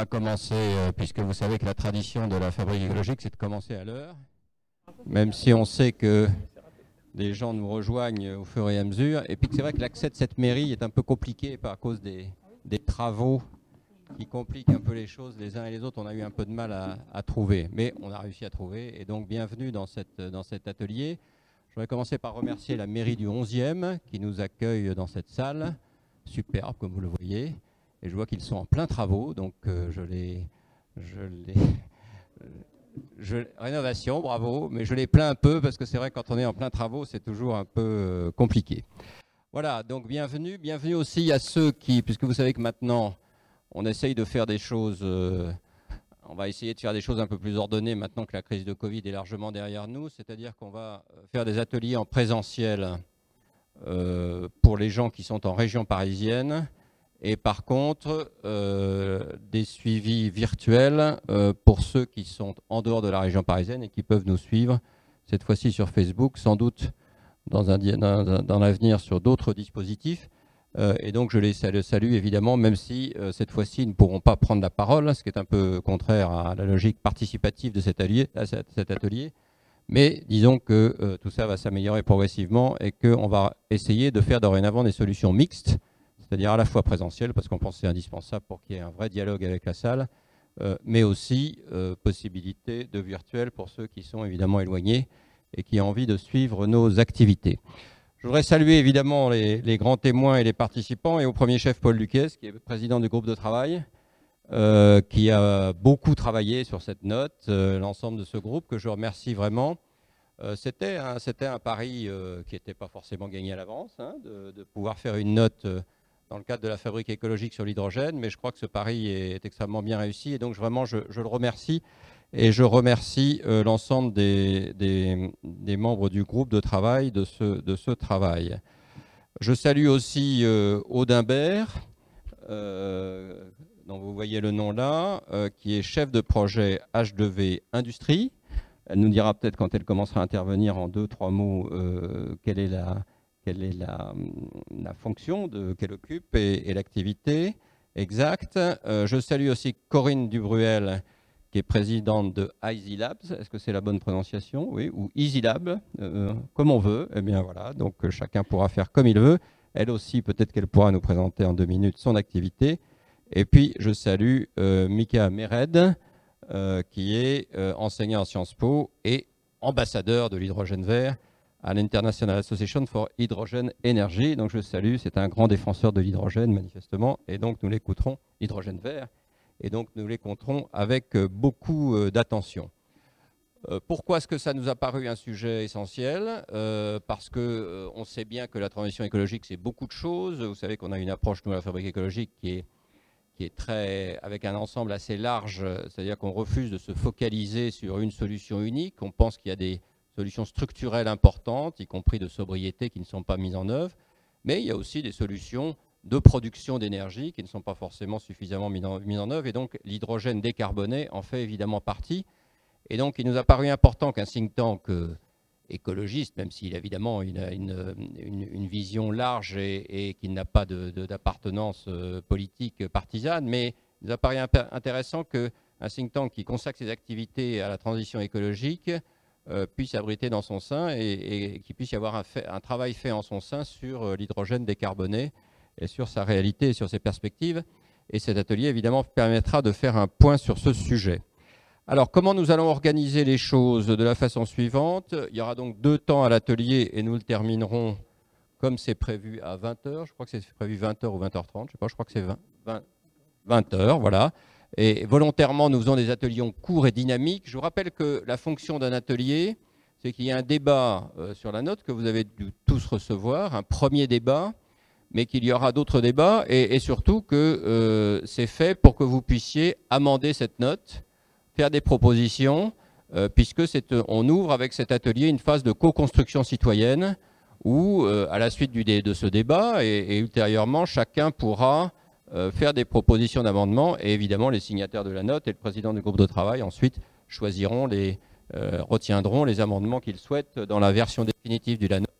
Va, commencer, euh, puisque vous savez que la tradition de la fabrique écologique, c'est de commencer à l'heure, même si on sait que des gens nous rejoignent au fur et à mesure. Et puis c'est vrai que l'accès de cette mairie est un peu compliqué par cause des, travaux qui compliquent un peu les choses les uns et les autres. On a eu un peu de mal à, trouver, mais on a réussi à trouver. Et donc bienvenue dans, cette, dans cet atelier. Je voudrais commencer par remercier la mairie du 11e qui nous accueille dans cette salle, superbe comme vous le voyez. Et je vois qu'ils sont en plein travaux, donc euh, je les... Rénovation, bravo, mais je les plains un peu parce que c'est vrai que quand on est en plein travaux, c'est toujours un peu euh, compliqué. Voilà, donc bienvenue. Bienvenue aussi à ceux qui, puisque vous savez que maintenant, on essaye de faire des choses, euh, on va essayer de faire des choses un peu plus ordonnées maintenant que la crise de Covid est largement derrière nous, c'est-à-dire qu'on va faire des ateliers en présentiel pour les gens qui sont en région parisienne et par contre euh, des suivis virtuels euh, pour ceux qui sont en dehors de la région parisienne et qui peuvent nous suivre, cette fois-ci sur Facebook, sans doute dans, l'avenir sur d'autres dispositifs. Euh, et donc je les salue, évidemment, même si cette fois-ci ils ne pourront pas prendre la parole, ce qui est un peu contraire à la logique participative de cet cet atelier. Mais disons que tout ça va s'améliorer progressivement et qu'on va essayer de faire dorénavant des solutions mixtes c'est-à-dire à la fois présentiel, parce qu'on pense que c'est indispensable pour qu'il y ait un vrai dialogue avec la salle, euh, mais aussi euh, possibilité de virtuel pour ceux qui sont évidemment éloignés et qui ont envie de suivre nos activités. Je voudrais saluer évidemment les, grands témoins et les participants, et au premier chef Paul Luquès, qui est président du groupe de travail, euh, qui a beaucoup travaillé sur cette note, l'ensemble de ce groupe, que je remercie vraiment. C'était un, pari qui n'était pas forcément gagné à l'avance, hein, de, pouvoir faire une note dans le cadre de la fabrique écologique sur l'hydrogène, mais je crois que ce pari est extrêmement bien réussi et donc vraiment je, le remercie et je remercie euh, l'ensemble des, membres du groupe de travail de ce, travail. Je salue aussi euh, Audimbert, euh, dont vous voyez le nom là, qui est chef de projet H2V Industrie. Elle nous dira peut-être quand elle commencera à intervenir en deux, trois mots quelle est la, quelle est la, fonction qu'elle occupe et, l'activité exacte. Euh, je salue aussi Corinne Dubruel, qui est présidente de Easy Labs. Est-ce que c'est la bonne prononciation? Oui, ou Easy Lab, euh, comme on veut. Eh bien voilà, donc euh, chacun pourra faire comme il veut. Elle aussi, peut-être qu'elle pourra nous présenter en deux minutes son activité. Et puis, je salue Mika Mered, qui est enseignant en Sciences Po et ambassadeur de l'hydrogène vert à l'International Association for Hydrogen Energy. Donc je salue, c'est un grand défenseur de l'hydrogène manifestement, et donc nous l'écouterons, hydrogène vert, et donc nous l'écouterons avec euh, beaucoup euh, d'attention. Euh, pourquoi est-ce que ça nous a paru un sujet essentiel? Parce que on sait bien que la transition écologique, c'est beaucoup de choses. Vous savez qu'on a une approche, nous, à la fabrique écologique, qui est, qui est très, avec un ensemble assez large, c'est-à-dire qu'on refuse de se focaliser sur une solution unique. On pense qu'il y a des solutions structurelles importantes, y compris de sobriété, qui ne sont pas mises en œuvre, mais il y a aussi des solutions de production d'énergie qui ne sont pas forcément suffisamment mises en, œuvre, et donc l'hydrogène décarboné en fait évidemment partie. Et donc il nous a paru important qu'un think tank euh, écologiste, même s'il évidemment il a une, vision large et, qu'il n'a pas d'appartenance euh, politique partisane, mais il nous a paru intéressant qu'un think tank qui consacre ses activités à la transition écologique euh, puisse abriter dans son sein et, qu'il puisse y avoir un, travail fait en son sein sur euh, l'hydrogène décarboné et sur sa réalité et sur ses perspectives. Et cet atelier, évidemment, permettra de faire un point sur ce sujet. Alors, comment nous allons organiser les choses de la façon suivante? Il y aura donc deux temps à l'atelier et nous le terminerons comme c'est prévu à 20h. Je crois que c'est prévu 20h ou 20h30. Je sais pas, je crois que c'est 20, 20h, voilà. Et volontairement, nous faisons des ateliers courts et dynamiques. Je vous rappelle que la fonction d'un atelier, c'est qu'il y a un débat euh, sur la note que vous avez dû tous recevoir, un premier débat, mais qu'il y aura d'autres débats, et, surtout que euh, c'est fait pour que vous puissiez amender cette note, faire des propositions, euh, puisque on ouvre avec cet atelier une phase de co-construction citoyenne, où, à la suite du, de ce débat, et, ultérieurement, chacun pourra euh, faire des propositions d'amendement et évidemment les signataires de la note et le président du groupe de travail ensuite choisiront les, euh, retiendront les amendements qu'ils souhaitent dans la version définitive de la note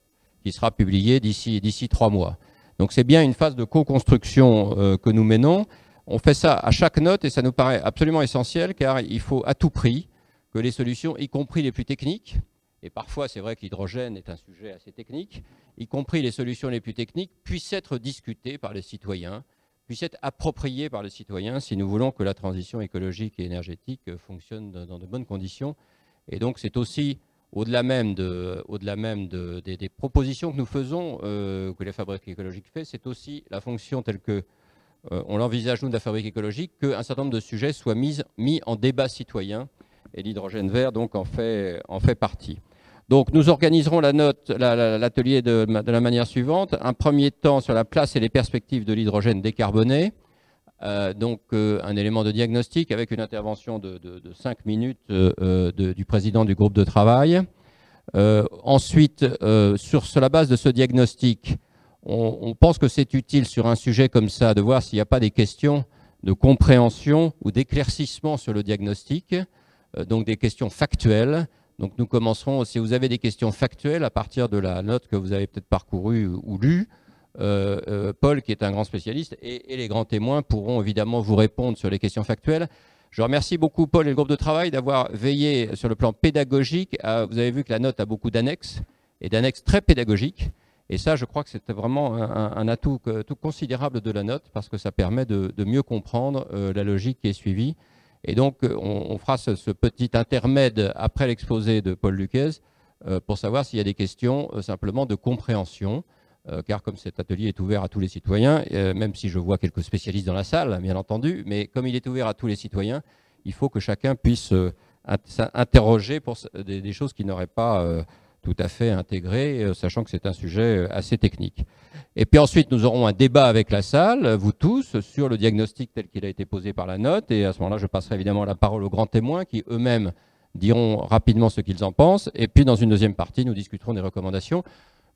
qui sera publiée d'ici d'ici trois mois. Donc c'est bien une phase de co-construction euh, que nous menons. On fait ça à chaque note et ça nous paraît absolument essentiel car il faut à tout prix que les solutions, y compris les plus techniques, et parfois c'est vrai que l'hydrogène est un sujet assez technique, y compris les solutions les plus techniques, puissent être discutées par les citoyens, puissent être appropriées par les citoyens si nous voulons que la transition écologique et énergétique fonctionne dans de bonnes conditions. Et donc c'est aussi, au-delà même, de, au -delà même de, des, propositions que nous faisons, euh, que les fabriques écologiques fait, c'est aussi la fonction telle que euh, on l'envisage, nous, de la fabrique écologique, qu'un certain nombre de sujets soient mis, mis en débat citoyen, et l'hydrogène vert donc en fait, en fait partie. Donc nous organiserons la l'atelier de, la manière suivante. Un premier temps sur la place et les perspectives de l'hydrogène décarboné. Euh, donc euh, un élément de diagnostic avec une intervention de, de, 5 minutes euh, du président du groupe de travail. ensuite, sur, sur, la base de ce diagnostic, on, on pense que c'est utile sur un sujet comme ça de voir s'il n'y a pas des questions de compréhension ou d'éclaircissement sur le diagnostic, donc des questions factuelles donc nous commencerons, si vous avez des questions factuelles à partir de la note que vous avez peut-être parcourue ou lue, euh, euh, Paul, qui est un grand spécialiste, et, les grands témoins pourront évidemment vous répondre sur les questions factuelles. Je remercie beaucoup Paul et le groupe de travail d'avoir veillé sur le plan pédagogique. vous avez vu que la note a beaucoup d'annexes, et d'annexes très pédagogiques. Et ça, je crois que c'était vraiment un, atout tout considérable de la note, parce que ça permet de, mieux comprendre euh, la logique qui est suivie. Et donc, euh, on, fera ce, petit intermède après l'exposé de Paul Luquez euh, pour savoir s'il y a des questions euh, simplement de compréhension, car comme cet atelier est ouvert à tous les citoyens, même si je vois quelques spécialistes dans la salle, bien entendu, mais comme il est ouvert à tous les citoyens, il faut que chacun puisse s'interroger pour des, choses qui n'auraient pas tout à fait intégré, euh, sachant que c'est un sujet euh, assez technique. Et puis ensuite, nous aurons un débat avec la salle, vous tous, sur le diagnostic tel qu'il a été posé par la note. Et à ce moment-là, je passerai évidemment la parole aux grands témoins qui eux-mêmes diront rapidement ce qu'ils en pensent. Et puis, dans une deuxième partie, nous discuterons des recommandations.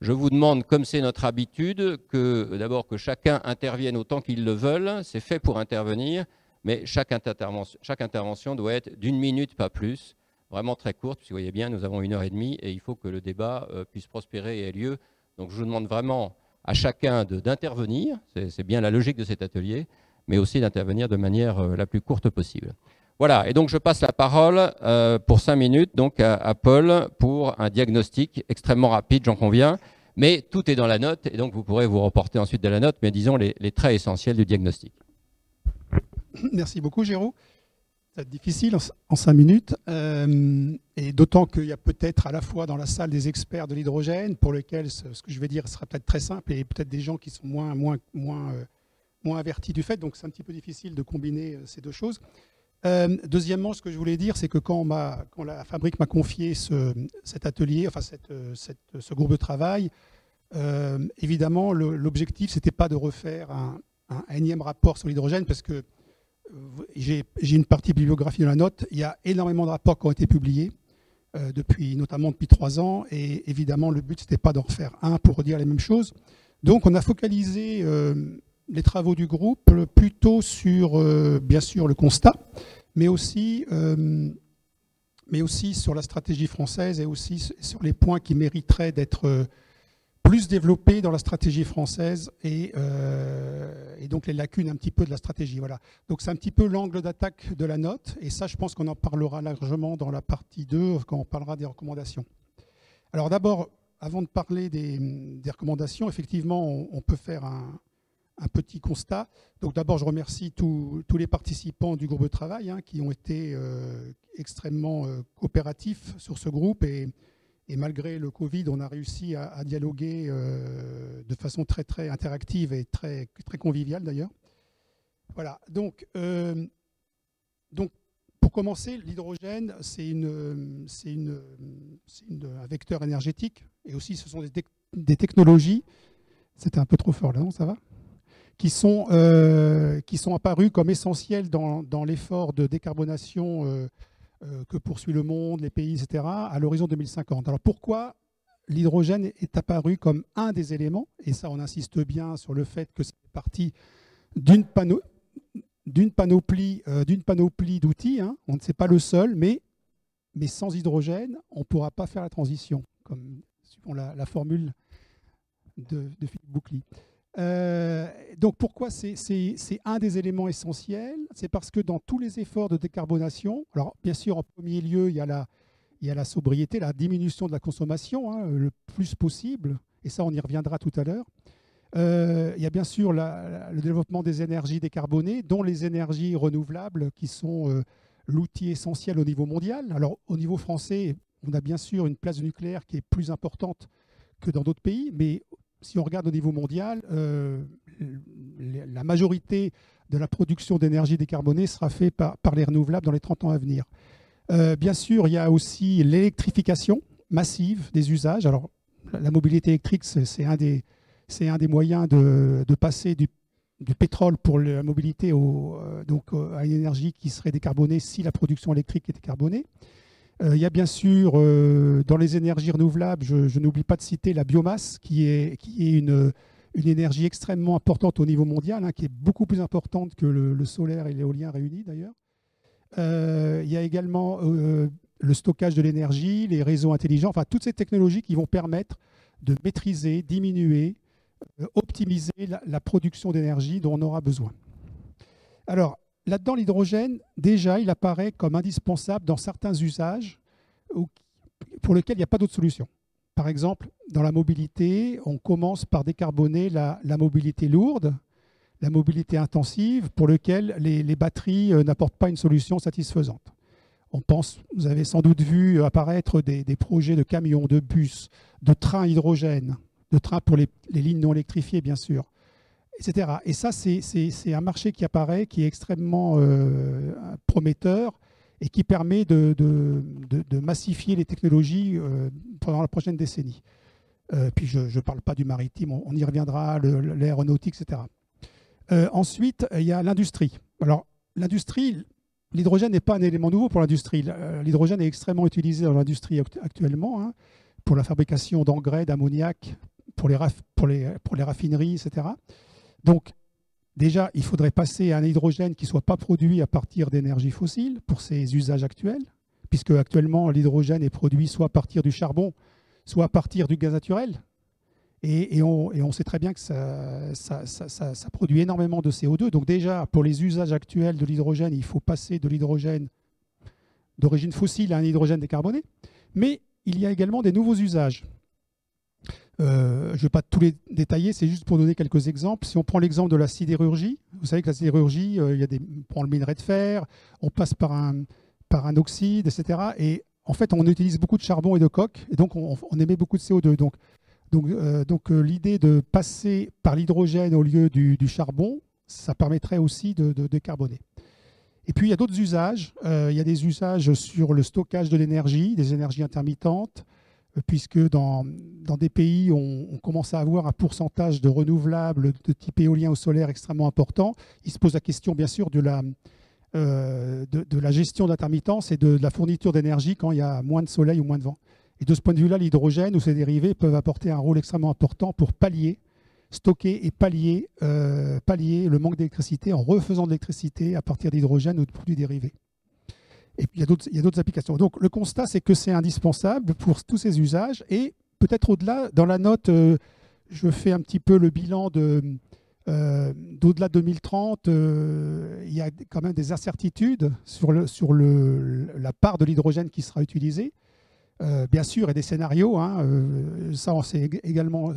Je vous demande, comme c'est notre habitude, que d'abord que chacun intervienne autant qu'il le veut. C'est fait pour intervenir, mais chaque intervention doit être d'une minute, pas plus vraiment très courte, puisque vous voyez bien, nous avons une heure et demie et il faut que le débat euh, puisse prospérer et ait lieu. Donc je vous demande vraiment à chacun d'intervenir, c'est bien la logique de cet atelier, mais aussi d'intervenir de manière euh, la plus courte possible. Voilà, et donc je passe la parole euh, pour cinq minutes donc à, Paul pour un diagnostic extrêmement rapide, j'en conviens, mais tout est dans la note, et donc vous pourrez vous reporter ensuite de la note, mais disons les, les traits essentiels du diagnostic. Merci beaucoup, Géraud être difficile en, cinq minutes, euh, et d'autant qu'il y a peut-être à la fois dans la salle des experts de l'hydrogène, pour lesquels ce, que je vais dire sera peut-être très simple, et peut-être des gens qui sont moins, moins, moins, euh, moins avertis du fait, donc c'est un petit peu difficile de combiner euh, ces deux choses. deuxièmement, ce que je voulais dire, c'est que quand, quand, la fabrique m'a confié ce, cet atelier, enfin cette, ce groupe de travail, évidemment, l'objectif, ce n'était pas de refaire un, un énième rapport sur l'hydrogène, parce que j'ai une partie bibliographie de la note. Il y a énormément de rapports qui ont été publiés, euh, depuis, notamment depuis trois ans. Et évidemment, le but, n'était pas d'en refaire un pour redire les mêmes choses. Donc, on a focalisé euh, les travaux du groupe plutôt sur, euh, bien sûr, le constat, mais aussi, mais aussi sur la stratégie française et aussi sur les points qui mériteraient d'être plus développé dans la stratégie française euh, et, donc les lacunes un petit peu de la stratégie. Voilà. Donc c'est un petit peu l'angle d'attaque de la note, et ça je pense qu'on en parlera largement dans la partie 2 quand on parlera des recommandations. Alors d'abord, avant de parler des, recommandations, effectivement, on, peut faire un, petit constat. Donc d'abord, je remercie tous les participants du groupe de travail hein, qui ont été euh, extrêmement euh, coopératifs sur ce groupe et et malgré le Covid, on a réussi à, dialoguer euh, de façon très, très interactive et très, très conviviale d'ailleurs. Voilà, donc, euh, donc pour commencer, l'hydrogène, c'est une, une, un vecteur énergétique. Et aussi ce sont des, technologies, c'était un peu trop fort là, non, ça va? Qui sont, euh, qui sont apparues comme essentielles dans, dans l'effort de décarbonation euh, que poursuit le monde, les pays, etc., à l'horizon 2050. Alors pourquoi l'hydrogène est apparu comme un des éléments Et ça, on insiste bien sur le fait que c'est parti d'une panoplie, euh, panoplie d'outils. Hein. On ne sait pas le seul, mais, sans hydrogène, on ne pourra pas faire la transition, comme la, formule de, Philippe Boucli. Donc pourquoi c'est un des éléments essentiels? C'est parce que dans tous les efforts de décarbonation, alors bien sûr en premier lieu il y a la, sobriété, la diminution de la consommation hein, le plus possible, et ça on y reviendra tout à l'heure. il y a bien sûr le développement des énergies décarbonées, dont les énergies renouvelables qui sont l'outil essentiel au niveau mondial. Alors au niveau français, on a bien sûr une place nucléaire qui est plus importante que dans d'autres pays, mais si on regarde au niveau mondial, euh, la majorité de la production d'énergie décarbonée sera faite par, les renouvelables dans les 30 ans à venir. Euh, bien sûr, il y a aussi l'électrification massive des usages. Alors, la mobilité électrique, c'est un, des, moyens de, passer du, pétrole pour la mobilité euh, à une énergie qui serait décarbonée si la production électrique était décarbonée. Euh, il y a bien sûr, euh, dans les énergies renouvelables, je, n'oublie pas de citer la biomasse, qui est, une énergie extrêmement importante au niveau mondial, hein, qui est beaucoup plus importante que le, solaire et l'éolien réunis d'ailleurs. Euh, il y a également le stockage de l'énergie, les réseaux intelligents, enfin toutes ces technologies qui vont permettre de maîtriser, diminuer, optimiser la, la production d'énergie dont on aura besoin. Alors, Là-dedans, l'hydrogène, déjà, il apparaît comme indispensable dans certains usages pour lesquels il n'y a pas d'autre solution. Par exemple, dans la mobilité, on commence par décarboner la, mobilité lourde, la mobilité intensive, pour lequel les, batteries euh, n'apportent pas une solution satisfaisante. On pense, vous avez sans doute vu apparaître des, projets de camions, de bus, de trains hydrogène, de trains pour les lignes non électrifiées, bien sûr, etc. Et ça, c'est un marché qui apparaît, qui est extrêmement euh, prometteur et qui permet de, massifier les technologies euh, pendant la prochaine décennie. Euh, puis je ne parle pas du maritime, on, y reviendra, l'aéronautique, etc. ensuite, il y a l'industrie. Alors, l'industrie, l'hydrogène n'est pas un élément nouveau pour l'industrie. L'hydrogène est extrêmement utilisé dans l'industrie actuellement hein, pour la fabrication d'engrais, d'ammoniac, pour les, pour, les, pour les raffineries, etc. Donc, déjà, il faudrait passer à un hydrogène qui ne soit pas produit à partir d'énergie fossile pour ses usages actuels, puisque actuellement, l'hydrogène est produit soit à partir du charbon, soit à partir du gaz naturel. Et, on, sait très bien que ça, produit énormément de CO2. Donc déjà, pour les usages actuels de l'hydrogène, il faut passer de l'hydrogène d'origine fossile à un hydrogène décarboné. Mais il y a également des nouveaux usages. Euh, je ne vais pas tous les détailler, c'est juste pour donner quelques exemples. Si on prend l'exemple de la sidérurgie, vous savez que la sidérurgie, euh, il y a des, on prend le minerai de fer, on passe par un, par un oxyde, etc. Et en fait, on utilise beaucoup de charbon et de coke, et donc on, émet beaucoup de CO2. Donc, donc, euh, donc l'idée de passer par l'hydrogène au lieu du, charbon, ça permettrait aussi de décarboner. Et puis, il y a d'autres usages. il y a des usages sur le stockage de l'énergie, des énergies intermittentes, puisque dans, des pays on, commence à avoir un pourcentage de renouvelables de type éolien ou solaire extrêmement important, il se pose la question bien sûr de la, euh, de, gestion d'intermittence et de, la fourniture d'énergie quand il y a moins de soleil ou moins de vent. Et de ce point de vue-là, l'hydrogène ou ses dérivés peuvent apporter un rôle extrêmement important pour pallier, stocker et pallier, euh, pallier le manque d'électricité en refaisant de l'électricité à partir d'hydrogène ou de produits dérivés. Et puis il y a d'autres applications. Donc le constat, c'est que c'est indispensable pour tous ces usages. Et peut-être au-delà, dans la note, euh, je fais un petit peu le bilan de euh, d'au-delà de 2030, euh, il y a quand même des incertitudes sur, la part de l'hydrogène qui sera utilisée. bien sûr, a des scénarios, hein, ça c'est également,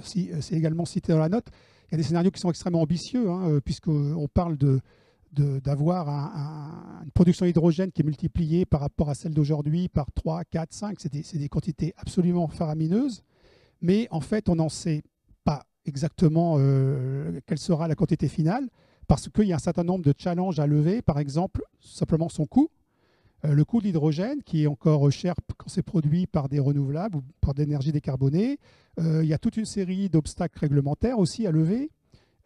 également cité dans la note. Il y a des scénarios qui sont extrêmement ambitieux, hein, puisqu'on parle de d'avoir une production d'hydrogène qui est multipliée par rapport à celle d'aujourd'hui par 3, 4, 5. C'est des, quantités absolument faramineuses. Mais en fait, on n'en sait pas exactement euh, quelle sera la quantité finale parce qu'il y a un certain nombre de challenges à lever. Par exemple, simplement son coût. Euh, le coût de l'hydrogène, qui est encore cher quand c'est produit par des renouvelables ou par de l'énergie décarbonée. Euh, il y a toute une série d'obstacles réglementaires aussi à lever.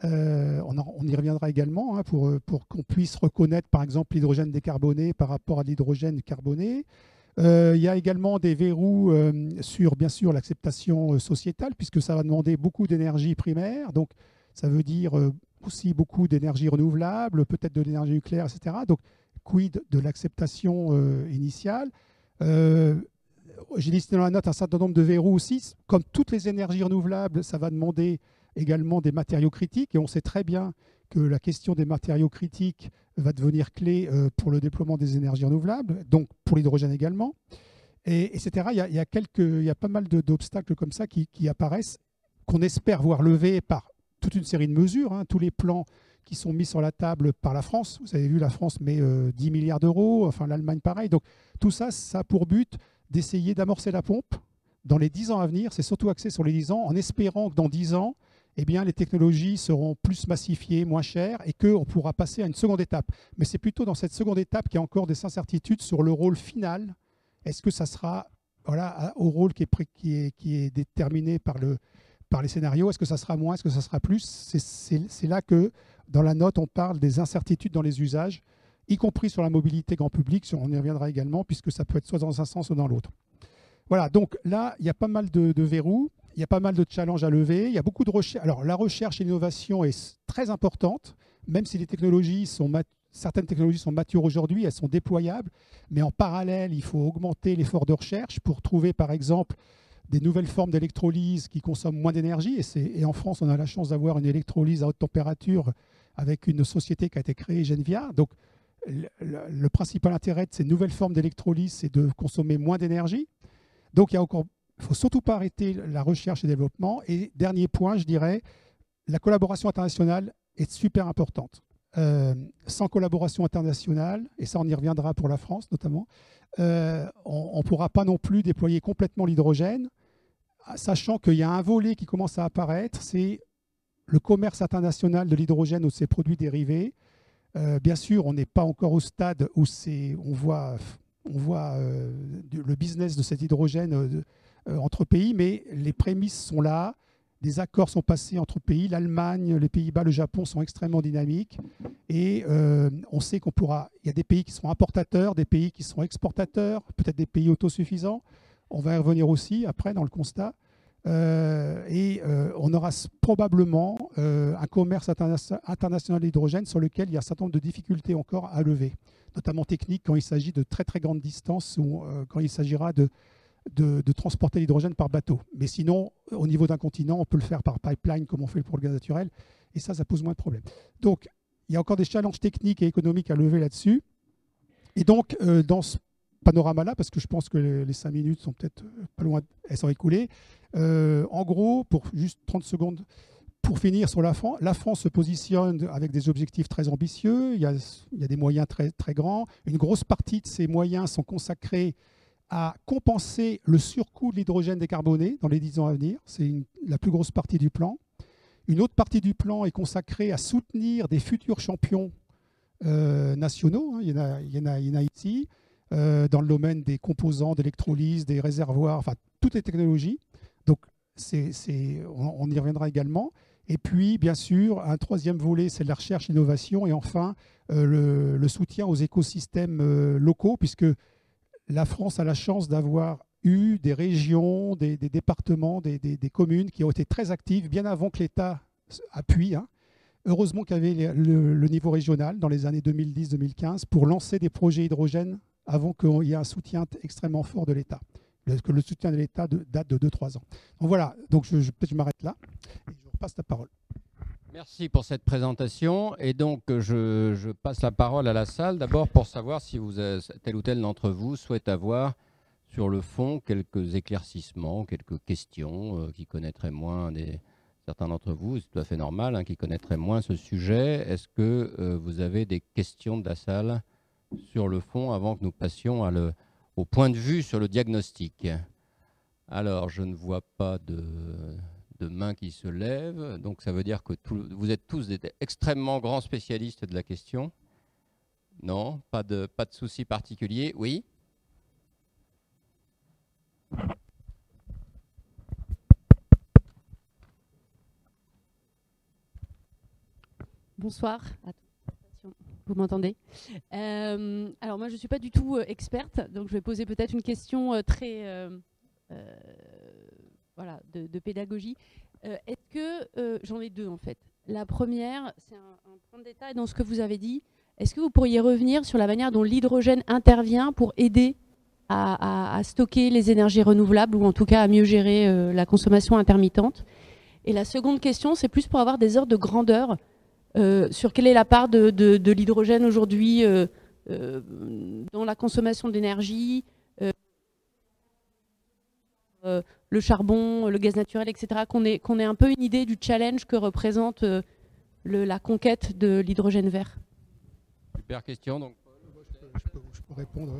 Euh, on, y reviendra également hein, pour, pour qu'on puisse reconnaître par exemple l'hydrogène décarboné par rapport à l'hydrogène carboné. Euh, il y a également des verrous euh, sur bien sûr l'acceptation sociétale puisque ça va demander beaucoup d'énergie primaire, donc ça veut dire aussi beaucoup d'énergie renouvelable, peut-être de l'énergie nucléaire, etc. Donc quid de l'acceptation initiale? J'ai listé dans la note un certain nombre de verrous aussi. Comme toutes les énergies renouvelables, ça va demander également des matériaux critiques. Et on sait très bien que la question des matériaux critiques va devenir clé euh, pour le déploiement des énergies renouvelables, donc pour l'hydrogène également, et, etc. Il y, a, quelques, il y a pas mal d'obstacles comme ça qui, apparaissent, qu'on espère voir levés par toute une série de mesures, hein. tous les plans qui sont mis sur la table par la France. Vous avez vu, la France met 10 euh, milliards d'euros, enfin l'Allemagne pareil. Donc tout ça, ça a pour but d'essayer d'amorcer la pompe dans les 10 ans à venir. C'est surtout axé sur les 10 ans, en espérant que dans 10 ans, eh bien, les technologies seront plus massifiées, moins chères, et qu'on pourra passer à une seconde étape. Mais c'est plutôt dans cette seconde étape qu'il y a encore des incertitudes sur le rôle final. Est-ce que ça sera voilà, au rôle qui est, qui est, déterminé par les scénarios? Est-ce que ça sera moins? Est-ce que ça sera plus? C'est là que, dans la note, on parle des incertitudes dans les usages, y compris sur la mobilité grand public, on y reviendra également, puisque ça peut être soit dans un sens ou dans l'autre. Voilà, donc là, il y a pas mal de, de verrous il y a pas mal de challenges à lever. Il y a beaucoup de recherche. Alors, la recherche et l'innovation est très importante, même si les technologies sont certaines technologies sont matures aujourd'hui, elles sont déployables, mais en parallèle, il faut augmenter l'effort de recherche pour trouver, par exemple, des nouvelles formes d'électrolyse qui consomment moins d'énergie. Et, et, en France, on a la chance d'avoir une électrolyse à haute température avec une société qui a été créée, Genvia. Donc, le, le principal intérêt de ces nouvelles formes d'électrolyse, c'est de consommer moins d'énergie. Donc, il y a encore il ne faut surtout pas arrêter la recherche et le développement. Et dernier point, je dirais, la collaboration internationale est super importante. Euh, sans collaboration internationale, et ça on y reviendra pour la France notamment, euh, on ne pourra pas non plus déployer complètement l'hydrogène, sachant qu'il y a un volet qui commence à apparaître, c'est le commerce international de l'hydrogène ou de ses produits dérivés. Euh, bien sûr, on n'est pas encore au stade où on voit, le business de cet hydrogène entre pays, mais les prémices sont là. Des accords sont passés entre pays. L'Allemagne, les Pays-Bas, le Japon sont extrêmement dynamiques. Et euh, on sait qu'on pourra. Il y a des pays qui sont importateurs, des pays qui sont exportateurs, peut-être des pays autosuffisants. On va y revenir aussi après dans le constat. Euh, et on aura probablement un commerce international d'hydrogène sur lequel il y a un certain nombre de difficultés encore à lever, notamment techniques quand il s'agit de très très grandes distances ou quand il s'agira de de, transporter l'hydrogène par bateau. Mais sinon, au niveau d'un continent, on peut le faire par pipeline comme on fait pour le gaz naturel, et ça, ça pose moins de problèmes. Donc, il y a encore des challenges techniques et économiques à lever là-dessus. Et donc, euh, dans ce panorama-là, parce que je pense que les, cinq minutes sont peut-être euh, pas loin, elles sont écoulées, euh, en gros, pour juste 30 secondes, pour finir sur la France, la France se positionne avec des objectifs très ambitieux, il y a, il y a des moyens très, très grands. Une grosse partie de ces moyens sont consacrés à compenser le surcoût de l'hydrogène décarboné dans les 10 ans à venir. C'est la plus grosse partie du plan. Une autre partie du plan est consacrée à soutenir des futurs champions euh, nationaux. Hein. Il, y en a, il, y en a, il, y en a, ici, euh, dans le domaine des composants, d'électrolyse, des réservoirs, enfin, toutes les technologies. Donc, c'est, on, y reviendra également. Et puis, bien sûr, un troisième volet, c'est la recherche, l'innovation. Et enfin, euh, le, le, soutien aux écosystèmes locaux, puisque la France a la chance d'avoir eu des régions, des, départements, des, communes qui ont été très actives bien avant que l'État appuie. Hein. Heureusement qu'il y avait le, niveau régional dans les années 2010-2015 pour lancer des projets hydrogène avant qu'il y ait un soutien extrêmement fort de l'État. Que le soutien de l'État date de 2-3 ans. Donc voilà, donc je, je, m'arrête là et je repasse la parole. Merci pour cette présentation. Et donc, je, passe la parole à la salle, d'abord pour savoir si vous, tel ou tel d'entre vous souhaite avoir sur le fond quelques éclaircissements, quelques questions euh, qui connaîtraient moins des, certains d'entre vous, c'est tout à fait normal, hein, qui connaîtraient moins ce sujet. Est-ce que euh, vous avez des questions de la salle sur le fond avant que nous passions au point de vue sur le diagnostic? Alors, je ne vois pas de de mains qui se lèvent. Donc ça veut dire que vous êtes tous des extrêmement grands spécialistes de la question. Non, pas de, pas de souci particulier. Oui? Bonsoir Vous m'entendez? Euh, Alors moi je ne suis pas du tout euh, experte, donc je vais poser peut-être une question euh, très voilà, de, pédagogie. Euh, est-ce que, euh, j'en ai deux en fait. La première, c'est un, point de détail dans ce que vous avez dit. Est-ce que vous pourriez revenir sur la manière dont l'hydrogène intervient pour aider à, stocker les énergies renouvelables ou en tout cas à mieux gérer euh, la consommation intermittente? Et la seconde question, c'est plus pour avoir des ordres de grandeur sur quelle est la part de, l'hydrogène aujourd'hui dans la consommation d'énergie, le charbon, le gaz naturel, etc., qu'on ait, qu'on ait un peu une idée du challenge que représente la conquête de l'hydrogène vert. Super question. Donc. Je, peux, répondre.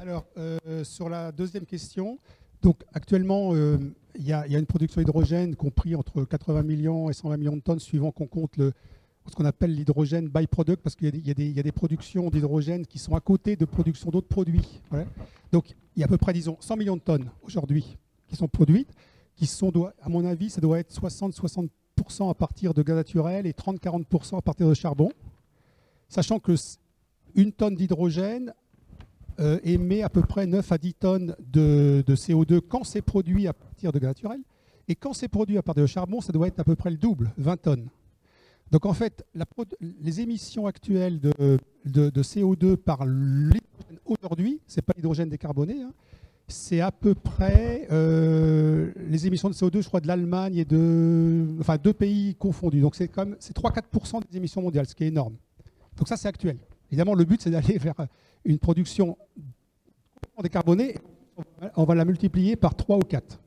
Alors, euh, sur la deuxième question, donc actuellement, euh, il y, a une production d'hydrogène compris entre 80 millions et 120 millions de tonnes, suivant qu'on compte le, ce qu'on appelle l'hydrogène byproduct, parce qu'il y, a des productions d'hydrogène qui sont à côté de production d'autres produits. Donc, il y a à peu près, disons, 100 millions de tonnes aujourd'hui qui sont produites, qui sont, à mon avis, ça doit être 60-60 à partir de gaz naturel et 30-40% à partir de charbon, sachant que une tonne d'hydrogène euh, émet à peu près 9 à 10 tonnes de, CO2 quand c'est produit à partir de gaz naturel, et quand c'est produit à partir de charbon, ça doit être à peu près le double, 20 tonnes. Donc en fait, les émissions actuelles de, CO2 par l'hydrogène aujourd'hui, ce n'est pas l'hydrogène décarboné, hein, c'est à peu près euh, les émissions de CO2, je crois, de l'Allemagne et de. Enfin, deux pays confondus. Donc, c'est comme c'est 3-4% des émissions mondiales, ce qui est énorme. Donc, ça, c'est actuel. Évidemment, le but, c'est d'aller vers une production décarbonée. On va la multiplier par 3 ou 4.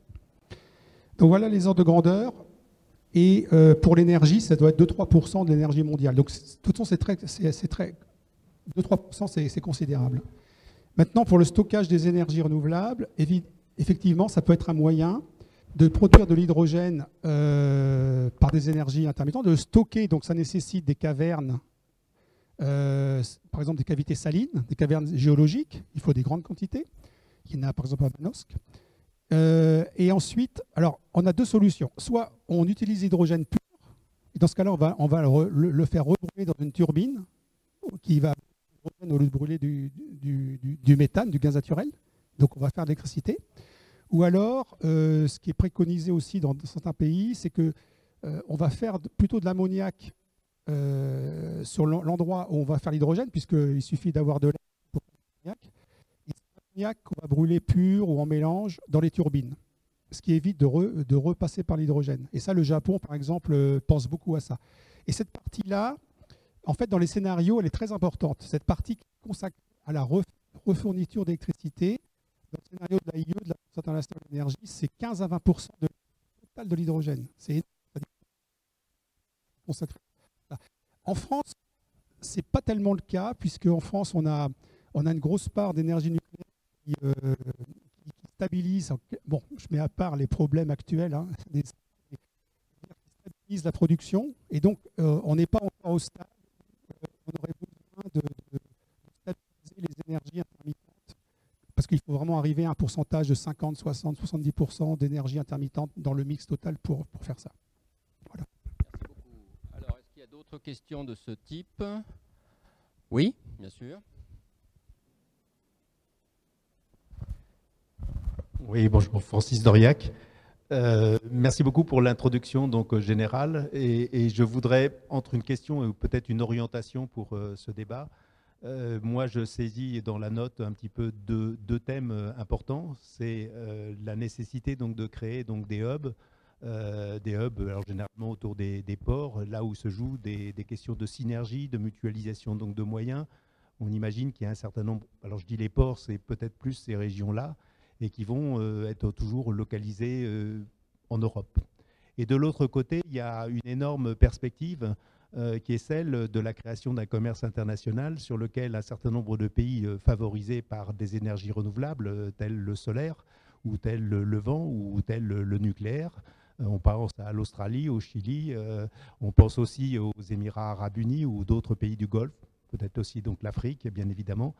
Donc, voilà les ordres de grandeur. Et euh, pour l'énergie, ça doit être 2-3% de l'énergie mondiale. Donc, de toute façon, c'est très. Très 2-3%, c'est considérable. Maintenant, pour le stockage des énergies renouvelables, effectivement, ça peut être un moyen de produire de l'hydrogène euh, par des énergies intermittentes, de le stocker, donc ça nécessite des cavernes, euh, par exemple des cavités salines, des cavernes géologiques, il faut des grandes quantités, il y en a par exemple à Manosque. Euh, et ensuite, alors on a deux solutions, soit on utilise l'hydrogène pur, et dans ce cas-là on va, le, faire rebrûler dans une turbine qui va au lieu de brûler du, méthane, du gaz naturel. Donc on va faire de l'électricité. Ou alors, euh, ce qui est préconisé aussi dans, certains pays, c'est que euh, on va faire plutôt de l'ammoniac sur l'endroit où on va faire l'hydrogène, puisqu'il suffit d'avoir de l'air pour l'ammoniac. Qu'on va brûler pur ou en mélange dans les turbines, ce qui évite de, de repasser par l'hydrogène. Et ça, le Japon, par exemple, pense beaucoup à ça. Et cette partie-là, en fait, dans les scénarios, elle est très importante. Cette partie qui est consacrée à la refourniture d'électricité, dans le scénario de l'AIE, de l'Agence internationale de l'énergie, c'est 15 à 20 de total de l'hydrogène. C'est consacré. En France, ce n'est pas tellement le cas, puisque en France, on a, on a une grosse part d'énergie nucléaire qui, euh, stabilise. Bon, je mets à part les problèmes actuels, hein, qui stabilise la production, et donc euh, on n'est pas encore au stade on aurait besoin de, stabiliser les énergies intermittentes parce qu'il faut vraiment arriver à un pourcentage de 50, 60, 70% d'énergie intermittente dans le mix total pour, pour faire ça. Voilà. Merci beaucoup. Alors, est-ce qu'il y a d'autres questions de ce type? Oui, bien sûr. Oui, bonjour, Francis Doriac. Euh, merci beaucoup pour l'introduction donc euh, générale et, je voudrais entre une question et peut-être une orientation pour euh, ce débat. moi, je saisis dans la note un petit peu deux, thèmes importants. C'est la nécessité donc de créer donc des hubs, des hubs alors généralement autour des, ports, là où se jouent des, des, questions de synergie, de mutualisation donc de moyens. On imagine qu'il y a un certain nombre. Alors je dis les ports, c'est peut-être plus ces régions-là et qui vont euh, être toujours localisés euh, en Europe. Et de l'autre côté, il y a une énorme perspective euh, qui est celle de la création d'un commerce international sur lequel un certain nombre de pays favorisés par des énergies renouvelables, tels le solaire, ou tel le vent, ou tel le nucléaire, on pense à l'Australie, au Chili, on pense aussi aux Émirats arabes unis ou d'autres pays du Golfe, peut-être aussi donc l'Afrique, bien évidemment,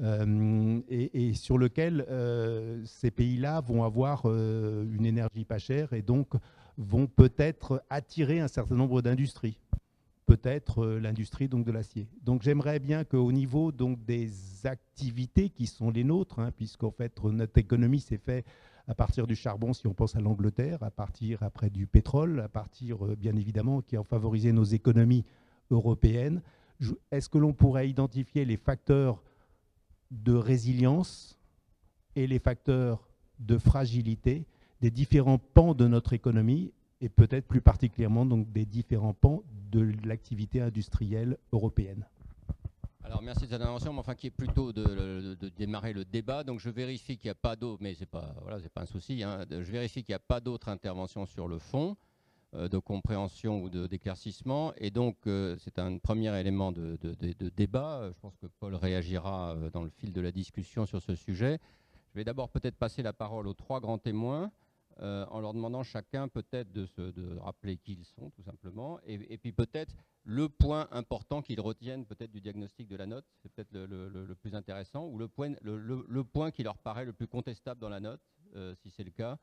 euh, et, sur lequel euh, ces pays-là vont avoir euh, une énergie pas chère et donc vont peut-être attirer un certain nombre d'industries peut-être l'industrie donc de l'acier. Donc j'aimerais bien qu'au niveau donc des activités qui sont les nôtres, hein, puisqu'en fait notre économie s'est faite à partir du charbon, si on pense à l'Angleterre, à partir après du pétrole, à partir bien évidemment qui a favorisé nos économies européennes. Est-ce que l'on pourrait identifier les facteurs de résilience et les facteurs de fragilité des différents pans de notre économie et peut-être plus particulièrement donc, des différents pans de l'activité industrielle européenne alors merci de cette intervention, mais enfin qui est plutôt de, démarrer le débat. Donc je vérifie qu'il n'y a pas d'autres, mais c'est pas voilà, c'est pas un souci. Hein. je vérifie qu'il n'y a pas d'autres interventions sur le fond de compréhension ou d'éclaircissement. Et donc euh, c'est un premier élément de, débat. Je pense que Paul réagira euh, dans le fil de la discussion sur ce sujet. Je vais d'abord peut-être passer la parole aux trois grands témoins. en leur demandant chacun peut-être de, de rappeler qui ils sont, tout simplement, et puis peut-être le point important qu'ils retiennent peut-être du diagnostic de la note, c'est peut-être le, plus intéressant, ou le point, qui leur paraît le plus contestable dans la note, euh, si c'est le cas.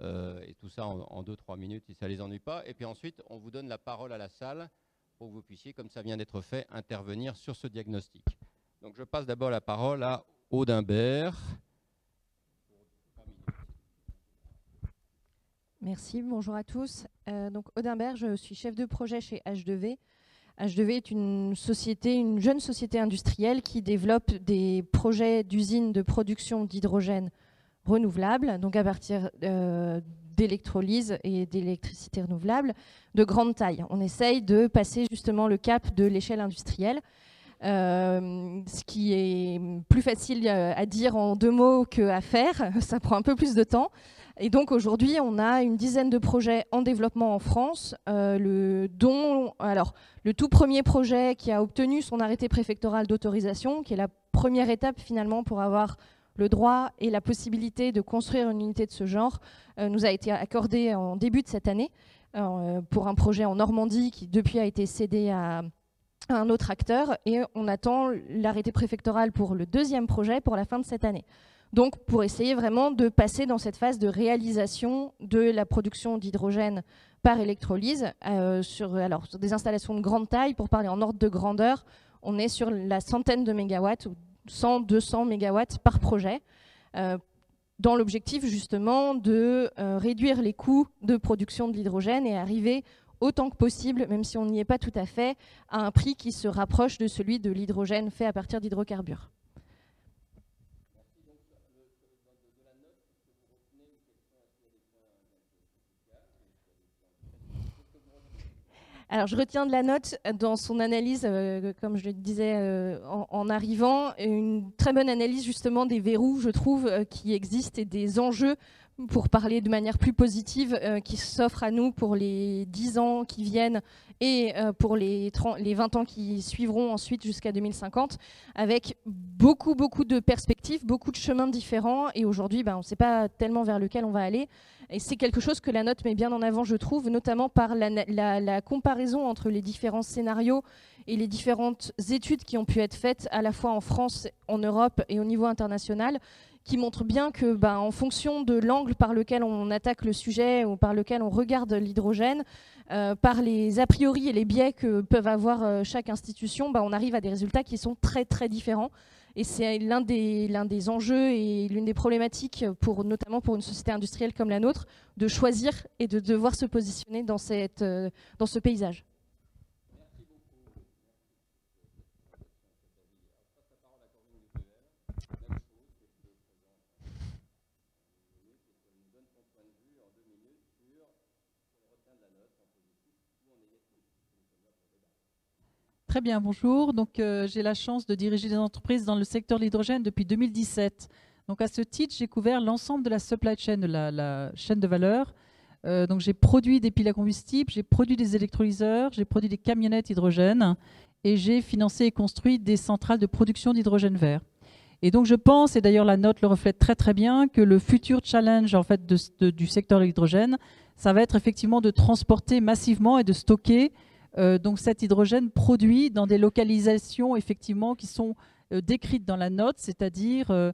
Euh, et tout ça en 2-3 minutes, si ça ne les ennuie pas. Et puis ensuite, on vous donne la parole à la salle pour que vous puissiez, comme ça vient d'être fait, intervenir sur ce diagnostic. Donc je passe d'abord la parole à Audimbert. Merci, bonjour à tous. Euh, donc Audimbert, je suis chef de projet chez H2V. H2V est une société, une jeune société industrielle qui développe des projets d'usines de production d'hydrogène renouvelable, donc à partir euh, d'électrolyse et d'électricité renouvelable, de grande taille. On essaye de passer justement le cap de l'échelle industrielle. Euh, ce qui est plus facile euh, à dire en deux mots qu'à faire, ça prend un peu plus de temps. Et donc aujourd'hui, on a une dizaine de projets en développement en France, dont alors, le tout premier projet qui a obtenu son arrêté préfectoral d'autorisation, qui est la première étape finalement pour avoir le droit et la possibilité de construire une unité de ce genre, euh, nous a été accordé en début de cette année euh, pour un projet en Normandie qui depuis a été cédé à un autre acteur et on attend l'arrêté préfectoral pour le deuxième projet pour la fin de cette année. Donc pour essayer vraiment de passer dans cette phase de réalisation de la production d'hydrogène par électrolyse euh, sur, alors, des installations de grande taille, pour parler en ordre de grandeur, on est sur la centaine de mégawatts, ou 100, 200 mégawatts par projet, euh, dans l'objectif justement de euh, réduire les coûts de production de l'hydrogène et arriver autant que possible, même si on n'y est pas tout à fait, à un prix qui se rapproche de celui de l'hydrogène fait à partir d'hydrocarbures. Alors, je retiens de la note dans son analyse, euh, comme je le disais euh, en, arrivant, une très bonne analyse justement des verrous, je trouve, euh, qui existent et des enjeux pour parler de manière plus positive, euh, qui s'offre à nous pour les 10 ans qui viennent et euh, pour les, les 20 ans qui suivront ensuite jusqu'à 2050, avec beaucoup, beaucoup de perspectives, beaucoup de chemins différents. Et aujourd'hui, ben, on ne sait pas tellement vers lequel on va aller. Et c'est quelque chose que la note met bien en avant, je trouve, notamment par la comparaison entre les différents scénarios et les différentes études qui ont pu être faites à la fois en France, en Europe et au niveau international qui montre bien que, ben, en fonction de l'angle par lequel on attaque le sujet ou par lequel on regarde l'hydrogène, euh, par les a priori et les biais que peuvent avoir euh, chaque institution, ben, on arrive à des résultats qui sont très très différents. Et c'est l'un des, enjeux et l'une des problématiques, notamment pour une société industrielle comme la nôtre, de choisir et de devoir se positionner dans, cette, euh, dans ce paysage. Très bien, bonjour. Donc, euh, j'ai la chance de diriger des entreprises dans le secteur de l'hydrogène depuis 2017. Donc, à ce titre, j'ai couvert l'ensemble de la supply chain, de la, chaîne de valeur. Euh, donc, j'ai produit des piles à combustible, j'ai produit des électrolyseurs, j'ai produit des camionnettes hydrogène et j'ai financé et construit des centrales de production d'hydrogène vert. Et donc, je pense, et d'ailleurs la note le reflète très très bien, que le futur challenge en fait du secteur de l'hydrogène, ça va être effectivement de transporter massivement et de stocker euh, donc cet hydrogène produit dans des localisations effectivement qui sont euh, décrites dans la note, c'est-à-dire euh,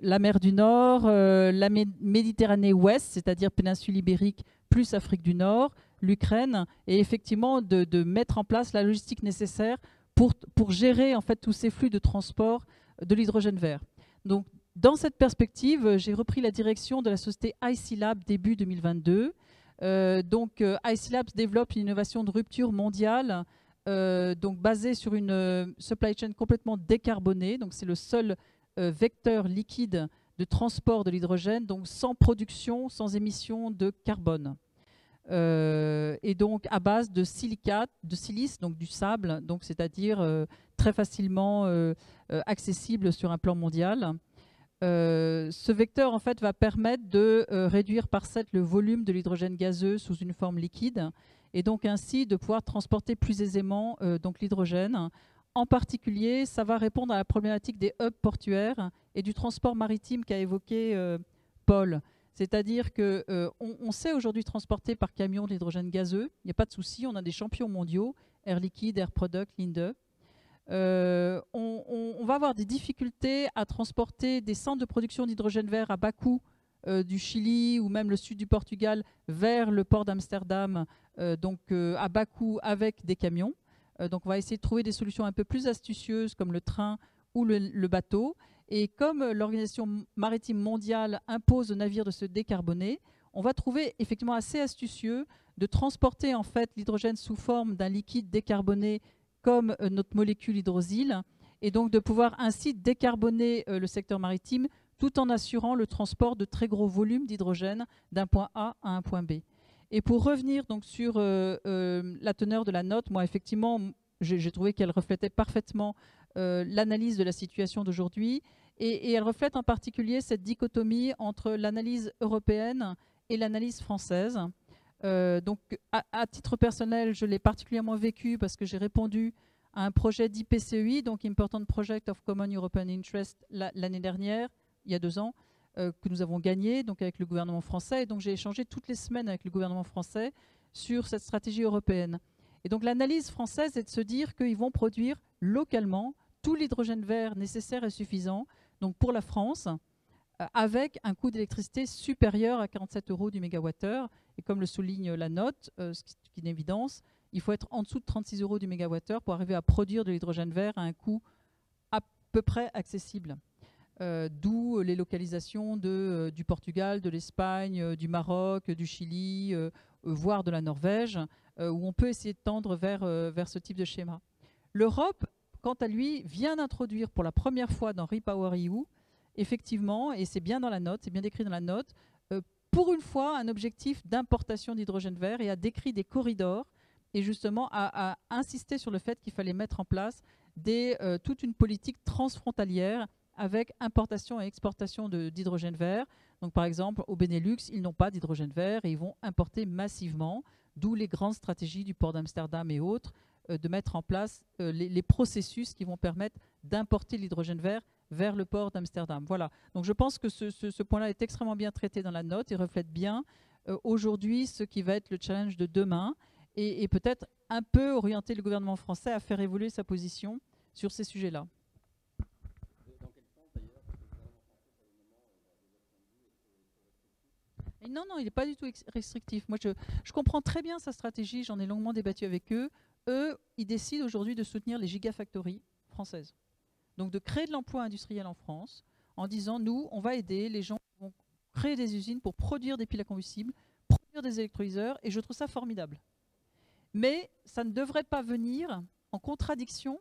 la mer du Nord, la Méditerranée ouest, c'est-à-dire péninsule ibérique plus Afrique du Nord, l'Ukraine, et effectivement de, mettre en place la logistique nécessaire pour, pour gérer en fait tous ces flux de transport de l'hydrogène vert. Donc dans cette perspective, j'ai repris la direction de la société IC Lab début 2022. Euh, donc, euh, IC Labs développe une innovation de rupture mondiale, euh, donc basée sur une supply chain complètement décarbonée. Donc, c'est le seul vecteur liquide de transport de l'hydrogène, donc sans production, sans émission de carbone. et donc à base de silicate, de silice, donc du sable, c'est-à-dire très facilement accessible sur un plan mondial. Ce vecteur en fait va permettre de réduire par 7 le volume de l'hydrogène gazeux sous une forme liquide et donc ainsi de pouvoir transporter plus aisément donc l'hydrogène en particulier, ça va répondre à la problématique des hubs portuaires et du transport maritime qu'a évoqué euh, Paul. C'est-à-dire euh, on sait aujourd'hui transporter par camion de l'hydrogène gazeux, il n'y a pas de souci, on a des champions mondiaux, Air Liquide, Air Product, Linde. Euh, va avoir des difficultés à transporter des centres de production d'hydrogène vert à bas coût du Chili ou même le sud du Portugal vers le port d'Amsterdam, donc à bas coût avec des camions. Euh, donc on va essayer de trouver des solutions un peu plus astucieuses comme le train ou le, bateau. Et comme euh, l'Organisation maritime mondiale impose aux navires de se décarboner, on va trouver effectivement assez astucieux de transporter en fait l'hydrogène sous forme d'un liquide décarboné comme euh, notre molécule hydrosyle et donc de pouvoir ainsi décarboner le secteur maritime tout en assurant le transport de très gros volumes d'hydrogène d'un point A à un point B. Et pour revenir donc sur euh, euh, la teneur de la note, moi effectivement, j'ai trouvé qu'elle reflétait parfaitement euh, l'analyse de la situation d'aujourd'hui et, elle reflète en particulier cette dichotomie entre l'analyse européenne et l'analyse française. donc à, titre personnel, je l'ai particulièrement vécu parce que j'ai répondu un projet d'IPCEI, donc Important Project of Common European Interest, l'année dernière, il y a deux ans, euh, que nous avons gagné donc avec le gouvernement français. Et donc j'ai échangé toutes les semaines avec le gouvernement français sur cette stratégie européenne. Et donc l'analyse française est de se dire qu'ils vont produire localement tout l'hydrogène vert nécessaire et suffisant donc pour la France euh, avec un coût d'électricité supérieur à 47 euros du mégawattheure. Et comme le souligne la note, euh, ce qui est une évidence, il faut être en dessous de 36 euros du mégawattheure pour arriver à produire de l'hydrogène vert à un coût à peu près accessible. Euh, d'où les localisations euh, du Portugal, de l'Espagne, euh, du Maroc, du Chili, voire de la Norvège, où on peut essayer de tendre vers, vers ce type de schéma. L'Europe, quant à lui, vient d'introduire pour la première fois dans Repower EU, effectivement, et c'est bien dans la note, c'est bien décrit dans la note, pour une fois un objectif d'importation d'hydrogène vert et a décrit des corridors et justement a, insisté sur le fait qu'il fallait mettre en place des, toute une politique transfrontalière avec importation et exportation d'hydrogène vert. Donc, par exemple, au Benelux, ils n'ont pas d'hydrogène vert et ils vont importer massivement, d'où les grandes stratégies du port d'Amsterdam et autres, euh, de mettre en place euh, les, processus qui vont permettre d'importer l'hydrogène vert vers le port d'Amsterdam. Voilà. Donc, je pense que ce, point-là est extrêmement bien traité dans la note et reflète bien euh, aujourd'hui ce qui va être le challenge de demain et peut-être un peu orienter le gouvernement français à faire évoluer sa position sur ces sujets-là. non, non, il n'est pas du tout restrictif. Moi, je, comprends très bien sa stratégie, j'en ai longuement débattu avec eux. Eux, ils décident aujourd'hui de soutenir les gigafactories françaises. Donc de créer de l'emploi industriel en France en disant, nous, on va aider les gens qui vont créer des usines pour produire des piles à combustible, produire des électrolyseurs, et je trouve ça formidable. Mais ça ne devrait pas venir en contradiction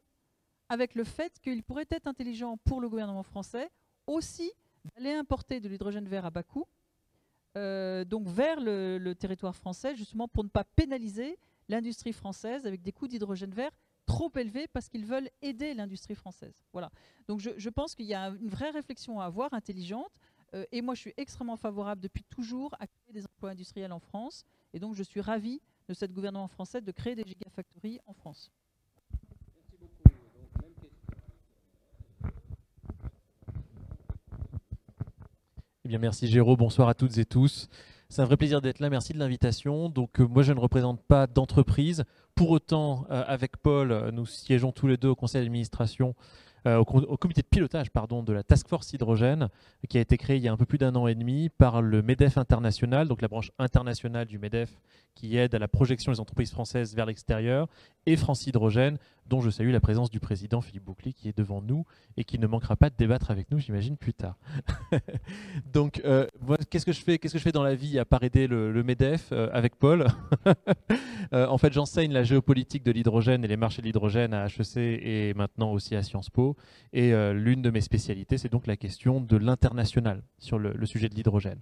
avec le fait qu'il pourrait être intelligent pour le gouvernement français aussi d'aller importer de l'hydrogène vert à bas coût euh, donc vers le, territoire français, justement pour ne pas pénaliser l'industrie française avec des coûts d'hydrogène vert trop élevés parce qu'ils veulent aider l'industrie française. Voilà. Donc je, pense qu'il y a une vraie réflexion à avoir, intelligente. Euh, et moi, je suis extrêmement favorable depuis toujours à créer des emplois industriels en France. Et donc, je suis ravi de cette gouvernement français de créer des gigafactories en France. Eh bien, merci Géraud, bonsoir à toutes et tous. C'est un vrai plaisir d'être là, merci de l'invitation. Donc euh, moi je ne représente pas d'entreprise. Pour autant, euh, avec Paul, euh, nous siégeons tous les deux au conseil d'administration euh, au, comité de pilotage de la Task Force Hydrogène, qui a été créé il y a un peu plus d'un an et demi par le MEDEF International, donc la branche internationale du MEDEF qui aide à la projection des entreprises françaises vers l'extérieur, et France Hydrogène, dont je salue la présence du président Philippe Bouclier qui est devant nous et qui ne manquera pas de débattre avec nous, j'imagine, plus tard. donc, euh, qu'est-ce que je fais dans la vie à part aider le, MEDEF euh, avec Paul En fait, j'enseigne la géopolitique de l'hydrogène et les marchés de l'hydrogène à HEC et maintenant aussi à Sciences Po. Et euh, l'une de mes spécialités, c'est donc la question de l'international sur le, sujet de l'hydrogène.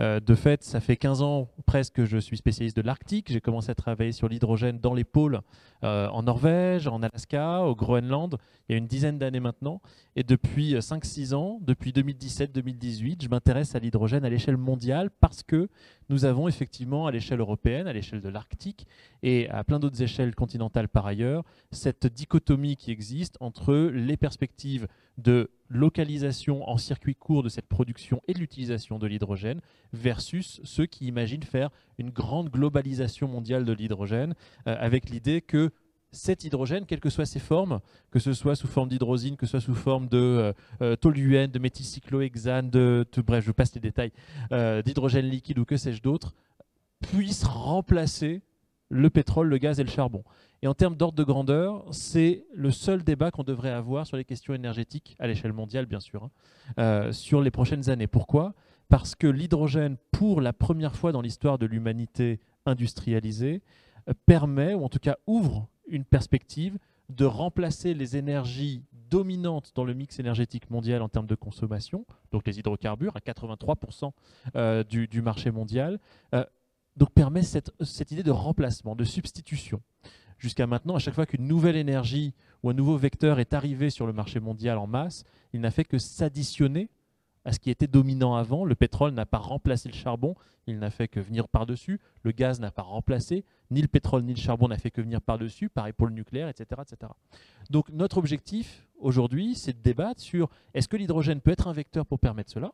Euh, de fait, ça fait 15 ans presque que je suis spécialiste de l'Arctique. J'ai commencé à travailler sur l'hydrogène dans les pôles euh, en Norvège, en Alaska, au Groenland, il y a une dizaine d'années maintenant. Et depuis 5-6 ans, depuis 2017-2018, je m'intéresse à l'hydrogène à l'échelle mondiale parce que nous avons effectivement à l'échelle européenne, à l'échelle de l'Arctique et à plein d'autres échelles continentales par ailleurs, cette dichotomie qui existe entre les perspectives de localisation en circuit court de cette production et de l'utilisation de l'hydrogène versus ceux qui imaginent faire une grande globalisation mondiale de l'hydrogène euh, avec l'idée que cet hydrogène, quelles que soient ses formes, que ce soit sous forme d'hydrosine, que ce soit sous forme de euh, euh, toluène, de méthylcyclohexane, de, bref, je passe les détails, d'hydrogène liquide ou que sais-je d'autre, puisse remplacer le pétrole, le gaz et le charbon. Et en termes d'ordre de grandeur, c'est le seul débat qu'on devrait avoir sur les questions énergétiques, à l'échelle mondiale bien sûr, hein, euh, sur les prochaines années. Pourquoi? Parce que l'hydrogène, pour la première fois dans l'histoire de l'humanité industrialisée, euh, permet, ou en tout cas ouvre une perspective de remplacer les énergies dominantes dans le mix énergétique mondial en termes de consommation, donc les hydrocarbures à 83% euh, du, marché mondial, donc permet cette, cette idée de remplacement, de substitution. Jusqu'à maintenant, à chaque fois qu'une nouvelle énergie ou un nouveau vecteur est arrivé sur le marché mondial en masse, il n'a fait que s'additionner à ce qui était dominant avant. Le pétrole n'a pas remplacé le charbon, il n'a fait que venir par-dessus. Le gaz n'a pas remplacé, ni le pétrole ni le charbon n'a fait que venir par-dessus. Pareil pour le nucléaire, etc. Donc notre objectif aujourd'hui, c'est de débattre sur est-ce que l'hydrogène peut être un vecteur pour permettre cela?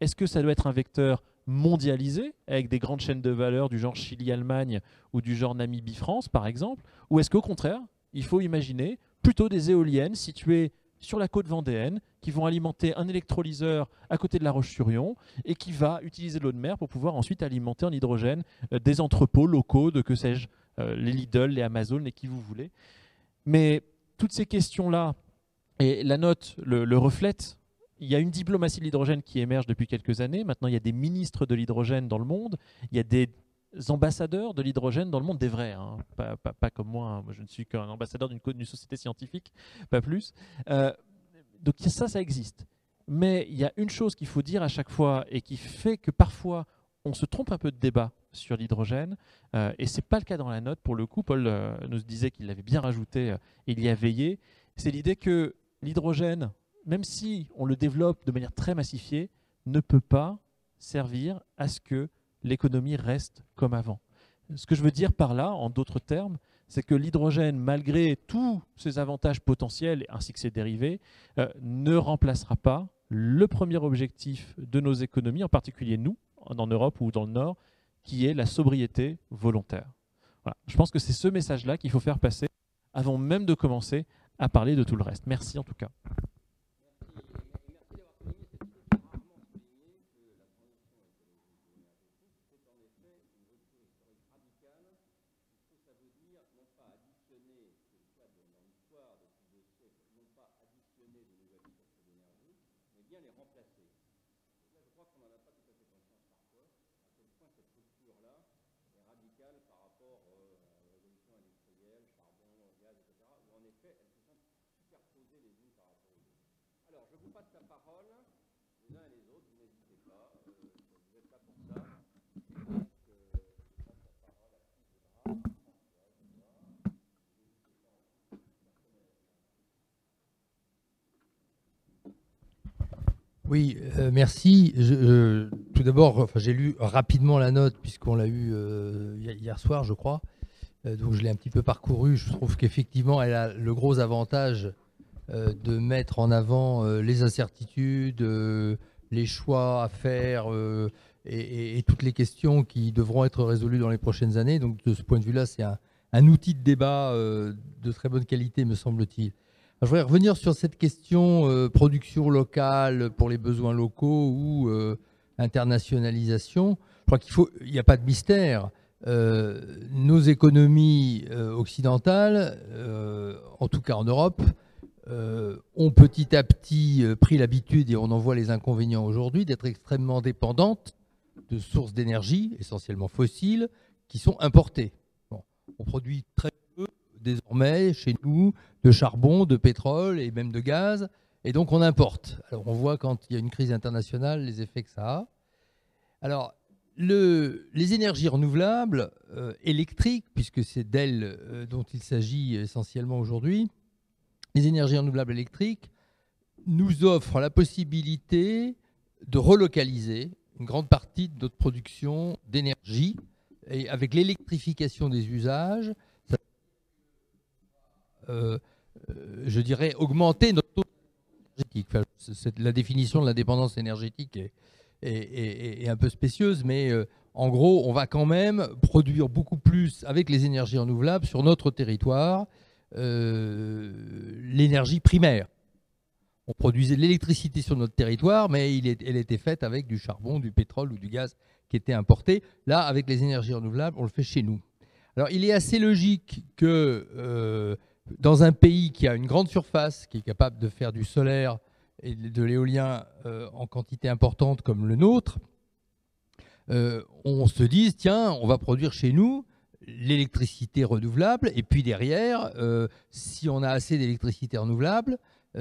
Est-ce que ça doit être un vecteur mondialisé, avec des grandes chaînes de valeur du genre Chili-Allemagne ou du genre Namibie-France, par exemple? Ou est-ce qu'au contraire, il faut imaginer plutôt des éoliennes situées sur la côte vendéenne qui vont alimenter un électrolyseur à côté de la Roche-sur-Yon et qui va utiliser l'eau de mer pour pouvoir ensuite alimenter en hydrogène euh, des entrepôts locaux de, que sais-je, euh, les Lidl, les Amazon, et qui vous voulez. Mais toutes ces questions-là, et la note le, le reflète, il y a une diplomatie de l'hydrogène qui émerge depuis quelques années. Maintenant, il y a des ministres de l'hydrogène dans le monde. Il y a des ambassadeurs de l'hydrogène dans le monde, des vrais, hein. pas, comme moi. Hein. Moi, je ne suis qu'un ambassadeur d'une société scientifique, pas plus. Euh, donc ça, ça existe. Mais il y a une chose qu'il faut dire à chaque fois et qui fait que parfois on se trompe un peu de débat sur l'hydrogène, euh, et ce n'est pas le cas dans la note. Pour le coup, Paul euh, nous disait qu'il l'avait bien rajouté, il y a veillé. C'est l'idée que l'hydrogène, même si on le développe de manière très massifiée, ne peut pas servir à ce que l'économie reste comme avant. Ce que je veux dire par là, en d'autres termes, c'est que l'hydrogène, malgré tous ses avantages potentiels ainsi que ses dérivés, euh, ne remplacera pas le premier objectif de nos économies, en particulier nous, en Europe ou dans le Nord, qui est la sobriété volontaire. Je pense que c'est ce message-là qu'il faut faire passer avant même de commencer à parler de tout le reste. Merci en tout cas. Oui, euh, merci. Euh, tout d'abord, j'ai lu rapidement la note puisqu'on l'a eu euh, hier soir, je crois. donc je l'ai un petit peu parcouru. Je trouve qu'effectivement, elle a le gros avantage de mettre en avant les incertitudes, les choix à faire et, toutes les questions qui devront être résolues dans les prochaines années. Donc de ce point de vue-là, c'est un, outil de débat de très bonne qualité, me semble-t-il. Je voudrais revenir sur cette question euh, production locale pour les besoins locaux ou euh, internationalisation. Je crois qu'il n'y a pas de mystère. Euh, nos économies occidentales, en tout cas en Europe, ont petit à petit pris l'habitude, et on en voit les inconvénients aujourd'hui, d'être extrêmement dépendantes de sources d'énergie, essentiellement fossiles, qui sont importées. on produit très désormais chez nous de charbon, de pétrole et même de gaz. Et donc on importe. Alors on voit quand il y a une crise internationale les effets que ça a. Alors les énergies renouvelables euh, électriques, puisque c'est d'elles euh, dont il s'agit essentiellement aujourd'hui, les énergies renouvelables électriques nous offrent la possibilité de relocaliser une grande partie de notre production d'énergie. Et avec l'électrification des usages, euh, je dirais, augmenter notre taux énergétique. la définition de l'indépendance énergétique est, est, un peu spécieuse, mais euh, en gros, on va quand même produire beaucoup plus avec les énergies renouvelables sur notre territoire euh, l'énergie primaire. On produisait de l'électricité sur notre territoire, mais elle était faite avec du charbon, du pétrole ou du gaz qui était importé. Là, avec les énergies renouvelables, on le fait chez nous. Alors, il est assez logique que euh, dans un pays qui a une grande surface, qui est capable de faire du solaire, et de l'éolien euh, en quantité importante comme le nôtre, on se dise, tiens, on va produire chez nous l'électricité renouvelable, et puis derrière, euh, si on a assez d'électricité renouvelable,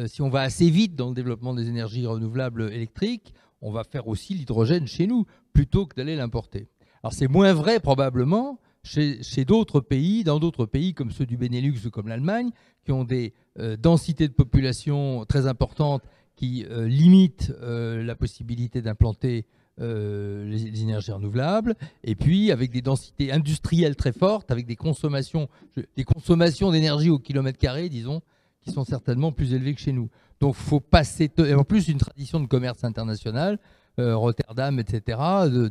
si on va assez vite dans le développement des énergies renouvelables électriques, on va faire aussi l'hydrogène chez nous, plutôt que d'aller l'importer. Alors c'est moins vrai probablement chez, d'autres pays, dans d'autres pays comme ceux du Benelux ou comme l'Allemagne, qui ont des densités de population très importantes qui euh, limite euh, la possibilité d'implanter euh, les, énergies renouvelables, et puis avec des densités industrielles très fortes, avec des consommations, des consommations d'énergie au kilomètre carré, disons, qui sont certainement plus élevées que chez nous. Donc, faut passer. En plus, une tradition de commerce international, Rotterdam, etc.,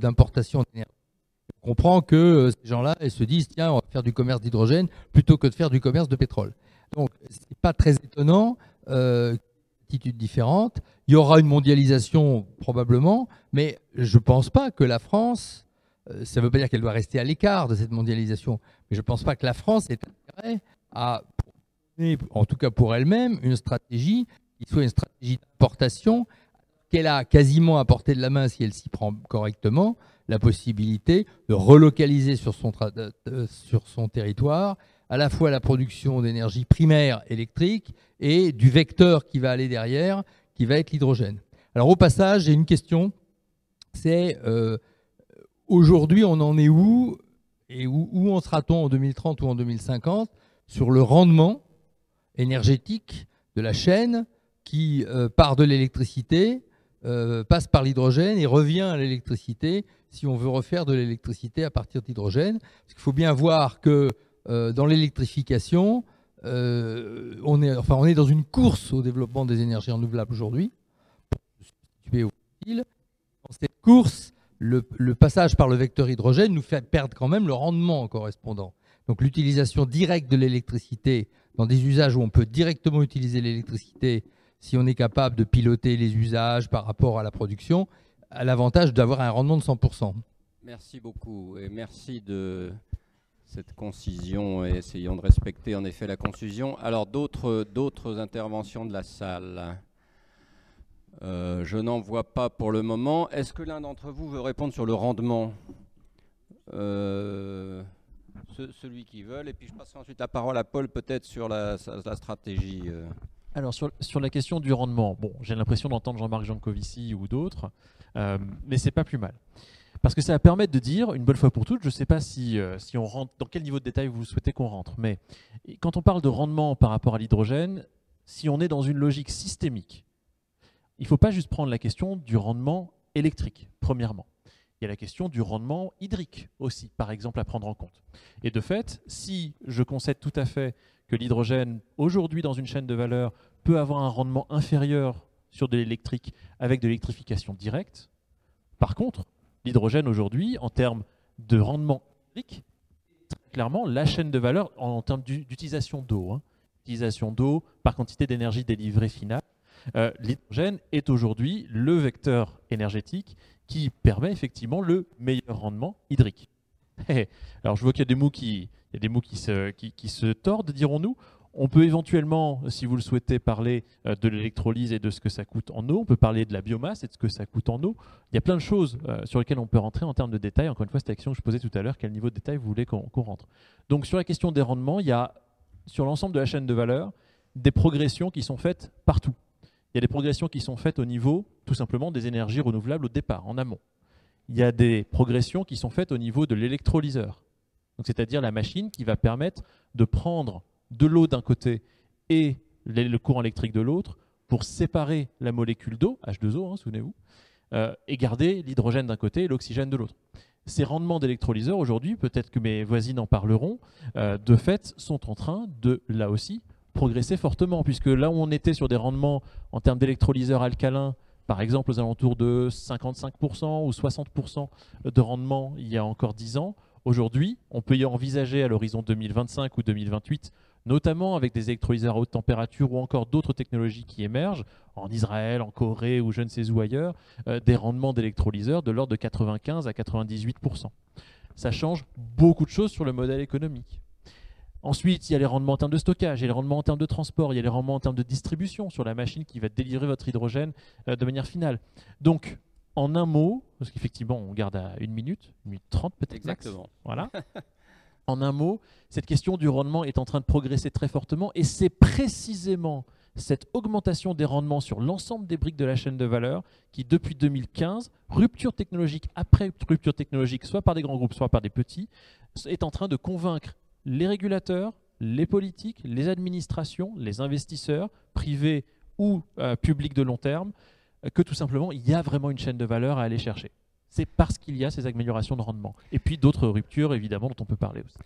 d'importation d'énergie. On comprend que ces gens-là se disent tiens, on va faire du commerce d'hydrogène plutôt que de faire du commerce de pétrole. Donc, c'est pas très étonnant différentes. Il y aura une mondialisation probablement, mais je ne pense pas que la France, euh, ça ne veut pas dire qu'elle doit rester à l'écart de cette mondialisation, mais je ne pense pas que la France ait intérêt à, en tout cas pour elle-même, une stratégie qui soit une stratégie d'importation qu'elle a quasiment à portée de la main si elle s'y prend correctement, la possibilité de relocaliser sur son, sur son territoire à la fois la production d'énergie primaire électrique et du vecteur qui va aller derrière, qui va être l'hydrogène. Alors au passage, j'ai une question, c'est euh, aujourd'hui on en est où et où, en sera-t-on en 2030 ou en 2050 sur le rendement énergétique de la chaîne qui euh, part de l'électricité, euh, passe par l'hydrogène et revient à l'électricité si on veut refaire de l'électricité à partir d'hydrogène. Parce qu'il faut bien voir que euh, dans l'électrification, euh, on, est, enfin, on est dans une course au développement des énergies renouvelables aujourd'hui. Dans cette course, le, passage par le vecteur hydrogène nous fait perdre quand même le rendement correspondant. Donc l'utilisation directe de l'électricité dans des usages où on peut directement utiliser l'électricité, si on est capable de piloter les usages par rapport à la production, a l'avantage d'avoir un rendement de 100%. Merci beaucoup et merci de, cette concision et essayons de respecter en effet la concision. Alors d'autres interventions de la salle? Euh, Je n'en vois pas pour le moment. Est-ce que l'un d'entre vous veut répondre sur le rendement? Euh, Celui qui veut. Et puis je passerai ensuite la parole à Paul peut-être sur la, stratégie. Euh. Alors sur, sur, la question du rendement, bon, j'ai l'impression d'entendre Jean-Marc Jancovici ou d'autres, mais c'est pas plus mal. Parce que ça va permettre de dire, une bonne fois pour toutes, je ne sais pas euh, si on rentre, dans quel niveau de détail vous souhaitez qu'on rentre, mais quand on parle de rendement par rapport à l'hydrogène, si on est dans une logique systémique, il ne faut pas juste prendre la question du rendement électrique, premièrement. Il y a la question du rendement hydrique aussi, par exemple, à prendre en compte. Et de fait, si je concède tout à fait que l'hydrogène, aujourd'hui dans une chaîne de valeur, peut avoir un rendement inférieur sur de l'électrique avec de l'électrification directe, par contre, l'hydrogène aujourd'hui, en termes de rendement hydrique, clairement la chaîne de valeur en, termes d'utilisation d'eau. Hein. Utilisation d'eau par quantité d'énergie délivrée finale. Euh, l'hydrogène est aujourd'hui le vecteur énergétique qui permet effectivement le meilleur rendement hydrique. Alors je vois qu'il y a des mots qui, qui se tordent, dirons-nous. On peut éventuellement, si vous le souhaitez, parler euh, de l'électrolyse et de ce que ça coûte en eau. On peut parler de la biomasse et de ce que ça coûte en eau. Il y a plein de choses euh, sur lesquelles on peut rentrer en termes de détails. Encore une fois, cette action que je posais tout à l'heure, quel niveau de détail vous voulez qu'on rentre? Donc sur la question des rendements, il y a sur l'ensemble de la chaîne de valeur des progressions qui sont faites partout. Il y a des progressions qui sont faites au niveau tout simplement des énergies renouvelables au départ, en amont. il y a des progressions qui sont faites au niveau de l'électrolyseur. C'est-à-dire la machine qui va permettre de prendre de l'eau d'un côté et le courant électrique de l'autre pour séparer la molécule d'eau, H2O, hein, souvenez-vous, euh, et garder l'hydrogène d'un côté et l'oxygène de l'autre. Ces rendements d'électrolyseurs aujourd'hui, peut-être que mes voisines en parleront, euh, de fait sont en train de, là aussi, progresser fortement, puisque là où on était sur des rendements en termes d'électrolyseurs alcalins, par exemple aux alentours de 55% ou 60% de rendement il y a encore 10 ans, aujourd'hui, on peut y envisager à l'horizon 2025 ou 2028 notamment avec des électrolyseurs à haute température ou encore d'autres technologies qui émergent, en Israël, en Corée ou je ne sais où ailleurs, euh, des rendements d'électrolyseurs de l'ordre de 95 à 98%. Ça change beaucoup de choses sur le modèle économique. Ensuite, il y a les rendements en termes de stockage, il y a les rendements en termes de transport, il y a les rendements en termes de distribution sur la machine qui va délivrer votre hydrogène euh, de manière finale. Donc, en un mot, parce qu'effectivement, on garde à une minute, une minute trente peut-être. Exactement. voilà. En un mot, cette question du rendement est en train de progresser très fortement et c'est précisément cette augmentation des rendements sur l'ensemble des briques de la chaîne de valeur qui, depuis 2015, rupture technologique après rupture technologique, soit par des grands groupes, soit par des petits, est en train de convaincre les régulateurs, les politiques, les administrations, les investisseurs, privés ou euh, publics de long terme, que tout simplement, il y a vraiment une chaîne de valeur à aller chercher c'est parce qu'il y a ces améliorations de rendement. Et puis d'autres ruptures, évidemment, dont on peut parler aussi.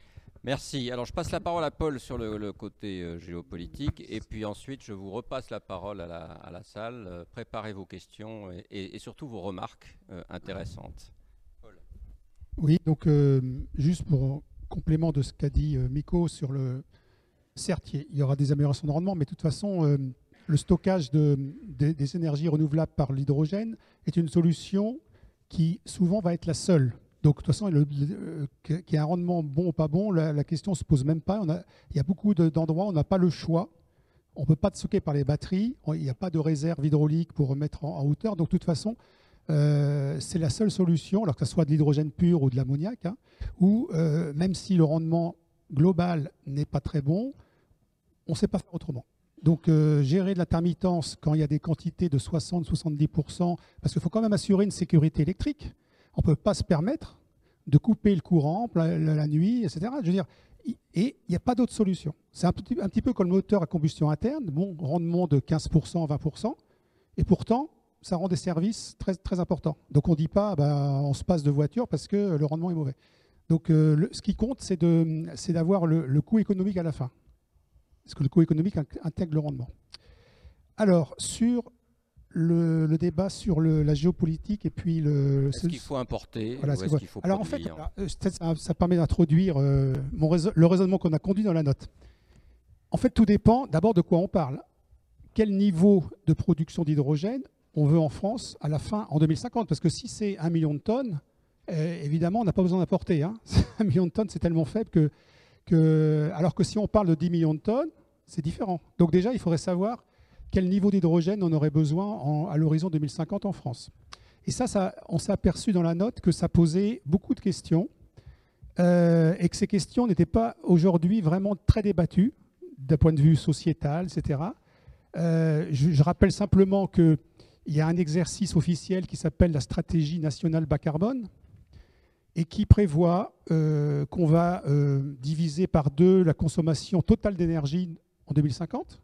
Merci. Alors je passe la parole à Paul sur le, côté euh, géopolitique et puis ensuite je vous repasse la parole à la, salle. Euh, préparez vos questions et, surtout vos remarques euh, intéressantes. Paul. Oui, donc juste pour complément de ce qu'a dit Miko sur le... Certes, il y aura des améliorations de rendement, mais de toute façon, le stockage de, des énergies renouvelables par l'hydrogène est une solution qui souvent va être la seule. Donc, de toute façon, euh, qu'il y ait un rendement bon ou pas bon, la, question ne se pose même pas. Il y a beaucoup d'endroits où on n'a pas le choix. On ne peut pas stocker par les batteries. Il n'y a pas de réserve hydraulique pour remettre en, hauteur. Donc, de toute façon, euh, c'est la seule solution, alors que ce soit de l'hydrogène pur ou de l'ammoniac, hein, où euh, même si le rendement global n'est pas très bon, on ne sait pas faire autrement. Donc euh, gérer de l'intermittence quand il y a des quantités de 60-70%, parce qu'il faut quand même assurer une sécurité électrique. On ne peut pas se permettre de couper le courant la, nuit, etc. Je veux dire, et il n'y a pas d'autre solution. C'est un, petit peu comme le moteur à combustion interne, bon rendement de 15%, 20%, et pourtant, ça rend des services très, très importants. Donc on ne dit pas, bah, on se passe de voiture parce que le rendement est mauvais. Donc euh, ce qui compte, c'est d'avoir le coût économique à la fin. Est-ce que le coût économique intègre le rendement Alors, sur le, débat sur la géopolitique et puis le. Est-ce qu'il faut importer voilà, est-ce qu'il faut Alors en fait, euh, ça, permet d'introduire euh, le raisonnement qu'on a conduit dans la note. En fait, tout dépend d'abord de quoi on parle. Quel niveau de production d'hydrogène on veut en France à la fin, en 2050 Parce que si c'est un million de tonnes, euh, évidemment, on n'a pas besoin d'importer. Hein. un million de tonnes, c'est tellement faible que alors que si on parle de 10 millions de tonnes, c'est différent. Donc déjà, il faudrait savoir quel niveau d'hydrogène on aurait besoin à l'horizon 2050 en France. Et ça, on s'est aperçu dans la note que ça posait beaucoup de questions euh, et que ces questions n'étaient pas aujourd'hui vraiment très débattues d'un point de vue sociétal, etc. Euh, je, je, rappelle simplement qu'il y a un exercice officiel qui s'appelle la stratégie nationale bas carbone, et qui prévoit euh, qu'on va euh, diviser par deux la consommation totale d'énergie en 2050,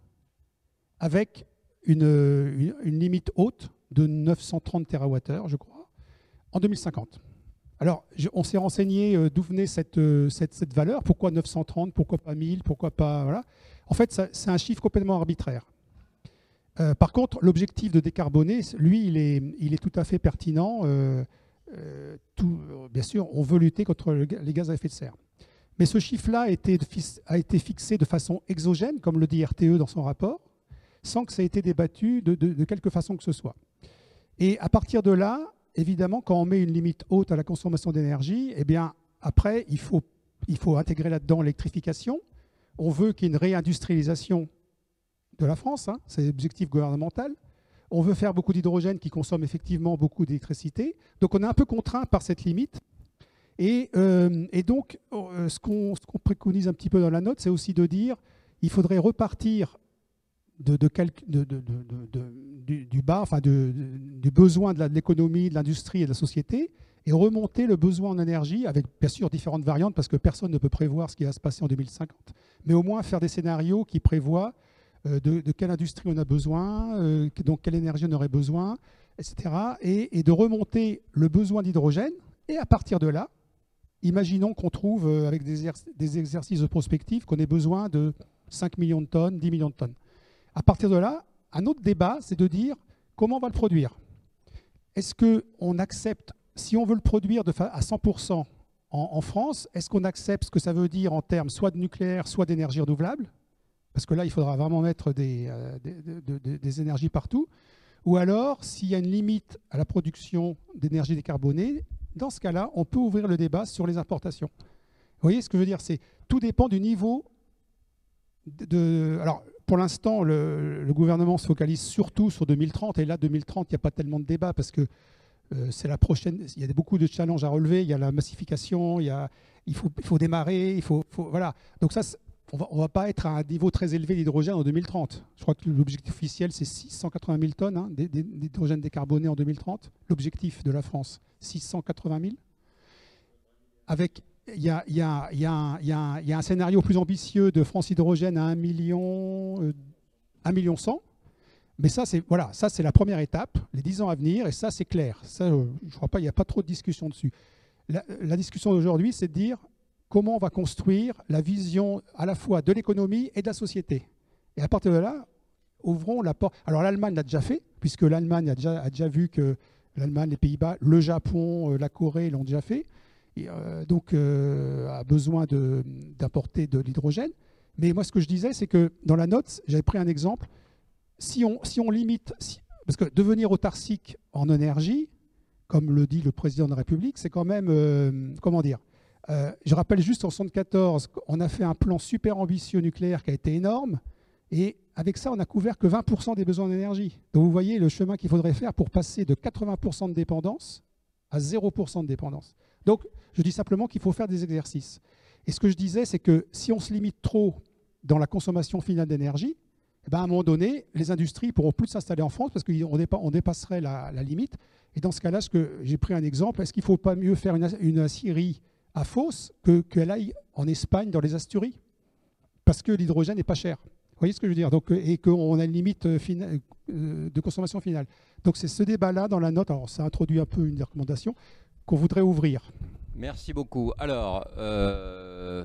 avec une, limite haute de 930 TWh, je crois, en 2050. Alors, on s'est renseigné euh, d'où venait cette, cette, valeur, pourquoi 930, pourquoi pas 1000, pourquoi pas... Voilà. En fait, c'est un chiffre complètement arbitraire. par contre, l'objectif de décarboner, lui, il est, il est, tout à fait pertinent. Euh, tout, bien sûr, on veut lutter contre les gaz à effet de serre. Mais ce chiffre-là a été, fixé de façon exogène, comme le dit RTE dans son rapport, sans que ça ait été débattu de, quelque façon que ce soit. Et à partir de là, évidemment, quand on met une limite haute à la consommation d'énergie, eh bien, après, il faut, il faut intégrer là-dedans l'électrification. On veut qu'il y ait une réindustrialisation de la France, hein, c'est l'objectif gouvernemental on veut faire beaucoup d'hydrogène qui consomme effectivement beaucoup d'électricité. Donc on est un peu contraint par cette limite. Et, euh, donc euh, ce qu'on préconise un petit peu dans la note, c'est aussi de dire il faudrait repartir de, du, bas, enfin du besoin de l'économie, de l'industrie et de la société, et remonter le besoin en énergie avec bien sûr différentes variantes parce que personne ne peut prévoir ce qui va se passer en 2050. Mais au moins faire des scénarios qui prévoient euh, de, quelle industrie on a besoin, euh, donc quelle énergie on aurait besoin, etc. Et, de remonter le besoin d'hydrogène. Et à partir de là, imaginons qu'on trouve euh, avec des, exercices de prospective qu'on ait besoin de 5 millions de tonnes, 10 millions de tonnes. À partir de là, un autre débat, c'est de dire comment on va le produire? Est-ce qu'on accepte si on veut le produire à 100% en, France, est-ce qu'on accepte ce que ça veut dire en termes soit de nucléaire, soit d'énergie renouvelable? Parce que là, il faudra vraiment mettre des, euh, des, énergies partout. Ou alors, s'il y a une limite à la production d'énergie décarbonée, dans ce cas-là, on peut ouvrir le débat sur les importations. Vous voyez ce que je veux dire? C'est tout dépend du niveau de. Alors, pour l'instant, le, gouvernement se focalise surtout sur 2030. Et là, 2030, il n'y a pas tellement de débat parce que euh, c'est la prochaine. Il y a beaucoup de challenges à relever. Il y a la massification. Il, y a, il, faut, il faut démarrer. Il faut, voilà. Donc ça, on va, ne va pas être à un niveau très élevé d'hydrogène en 2030. Je crois que l'objectif officiel, c'est 680 000 tonnes hein, d'hydrogène décarboné en 2030. L'objectif de la France, 680 000. Avec, il y a, un scénario plus ambitieux de France Hydrogène à 1 million, 1 euh, million 100 mais ça, c'est voilà, ça c'est la première étape, les 10 ans à venir, et ça c'est clair. Ça, euh, je crois pas, il n'y a pas trop de discussion dessus. La, discussion d'aujourd'hui, c'est de dire comment on va construire la vision à la fois de l'économie et de la société. Et à partir de là, ouvrons la porte. Alors l'Allemagne l'a déjà fait, puisque l'Allemagne a déjà, vu que l'Allemagne, les Pays-Bas, le Japon, euh, la Corée l'ont déjà fait. Euh, donc a besoin d'importer de, l'hydrogène. Mais moi, ce que je disais, c'est que dans la note, j'avais pris un exemple si on, limite, parce que devenir autarcique en énergie, comme le dit le président de la République, c'est quand même, euh, comment dire, euh, je rappelle juste en 1974, on a fait un plan super ambitieux nucléaire qui a été énorme, et avec ça, on n'a couvert que 20% des besoins d'énergie. Donc vous voyez le chemin qu'il faudrait faire pour passer de 80% de dépendance à 0% de dépendance. Donc je dis simplement qu'il faut faire des exercices. Et ce que je disais, c'est que si on se limite trop dans la consommation finale d'énergie, eh ben, à un moment donné, les industries pourront plus s'installer en France parce qu'on dépasserait la, limite. Et dans ce cas-là, j'ai pris un exemple, est-ce qu'il ne faut pas mieux faire une, une scierie à Fos qu'elle aille en Espagne dans les Asturies Parce que l'hydrogène n'est pas cher. Vous voyez ce que je veux dire? Donc, Et qu'on a une limite euh, euh, de consommation finale. Donc c'est ce débat-là dans la note, alors ça introduit un peu une recommandation, qu'on voudrait ouvrir. Merci beaucoup. Alors, euh,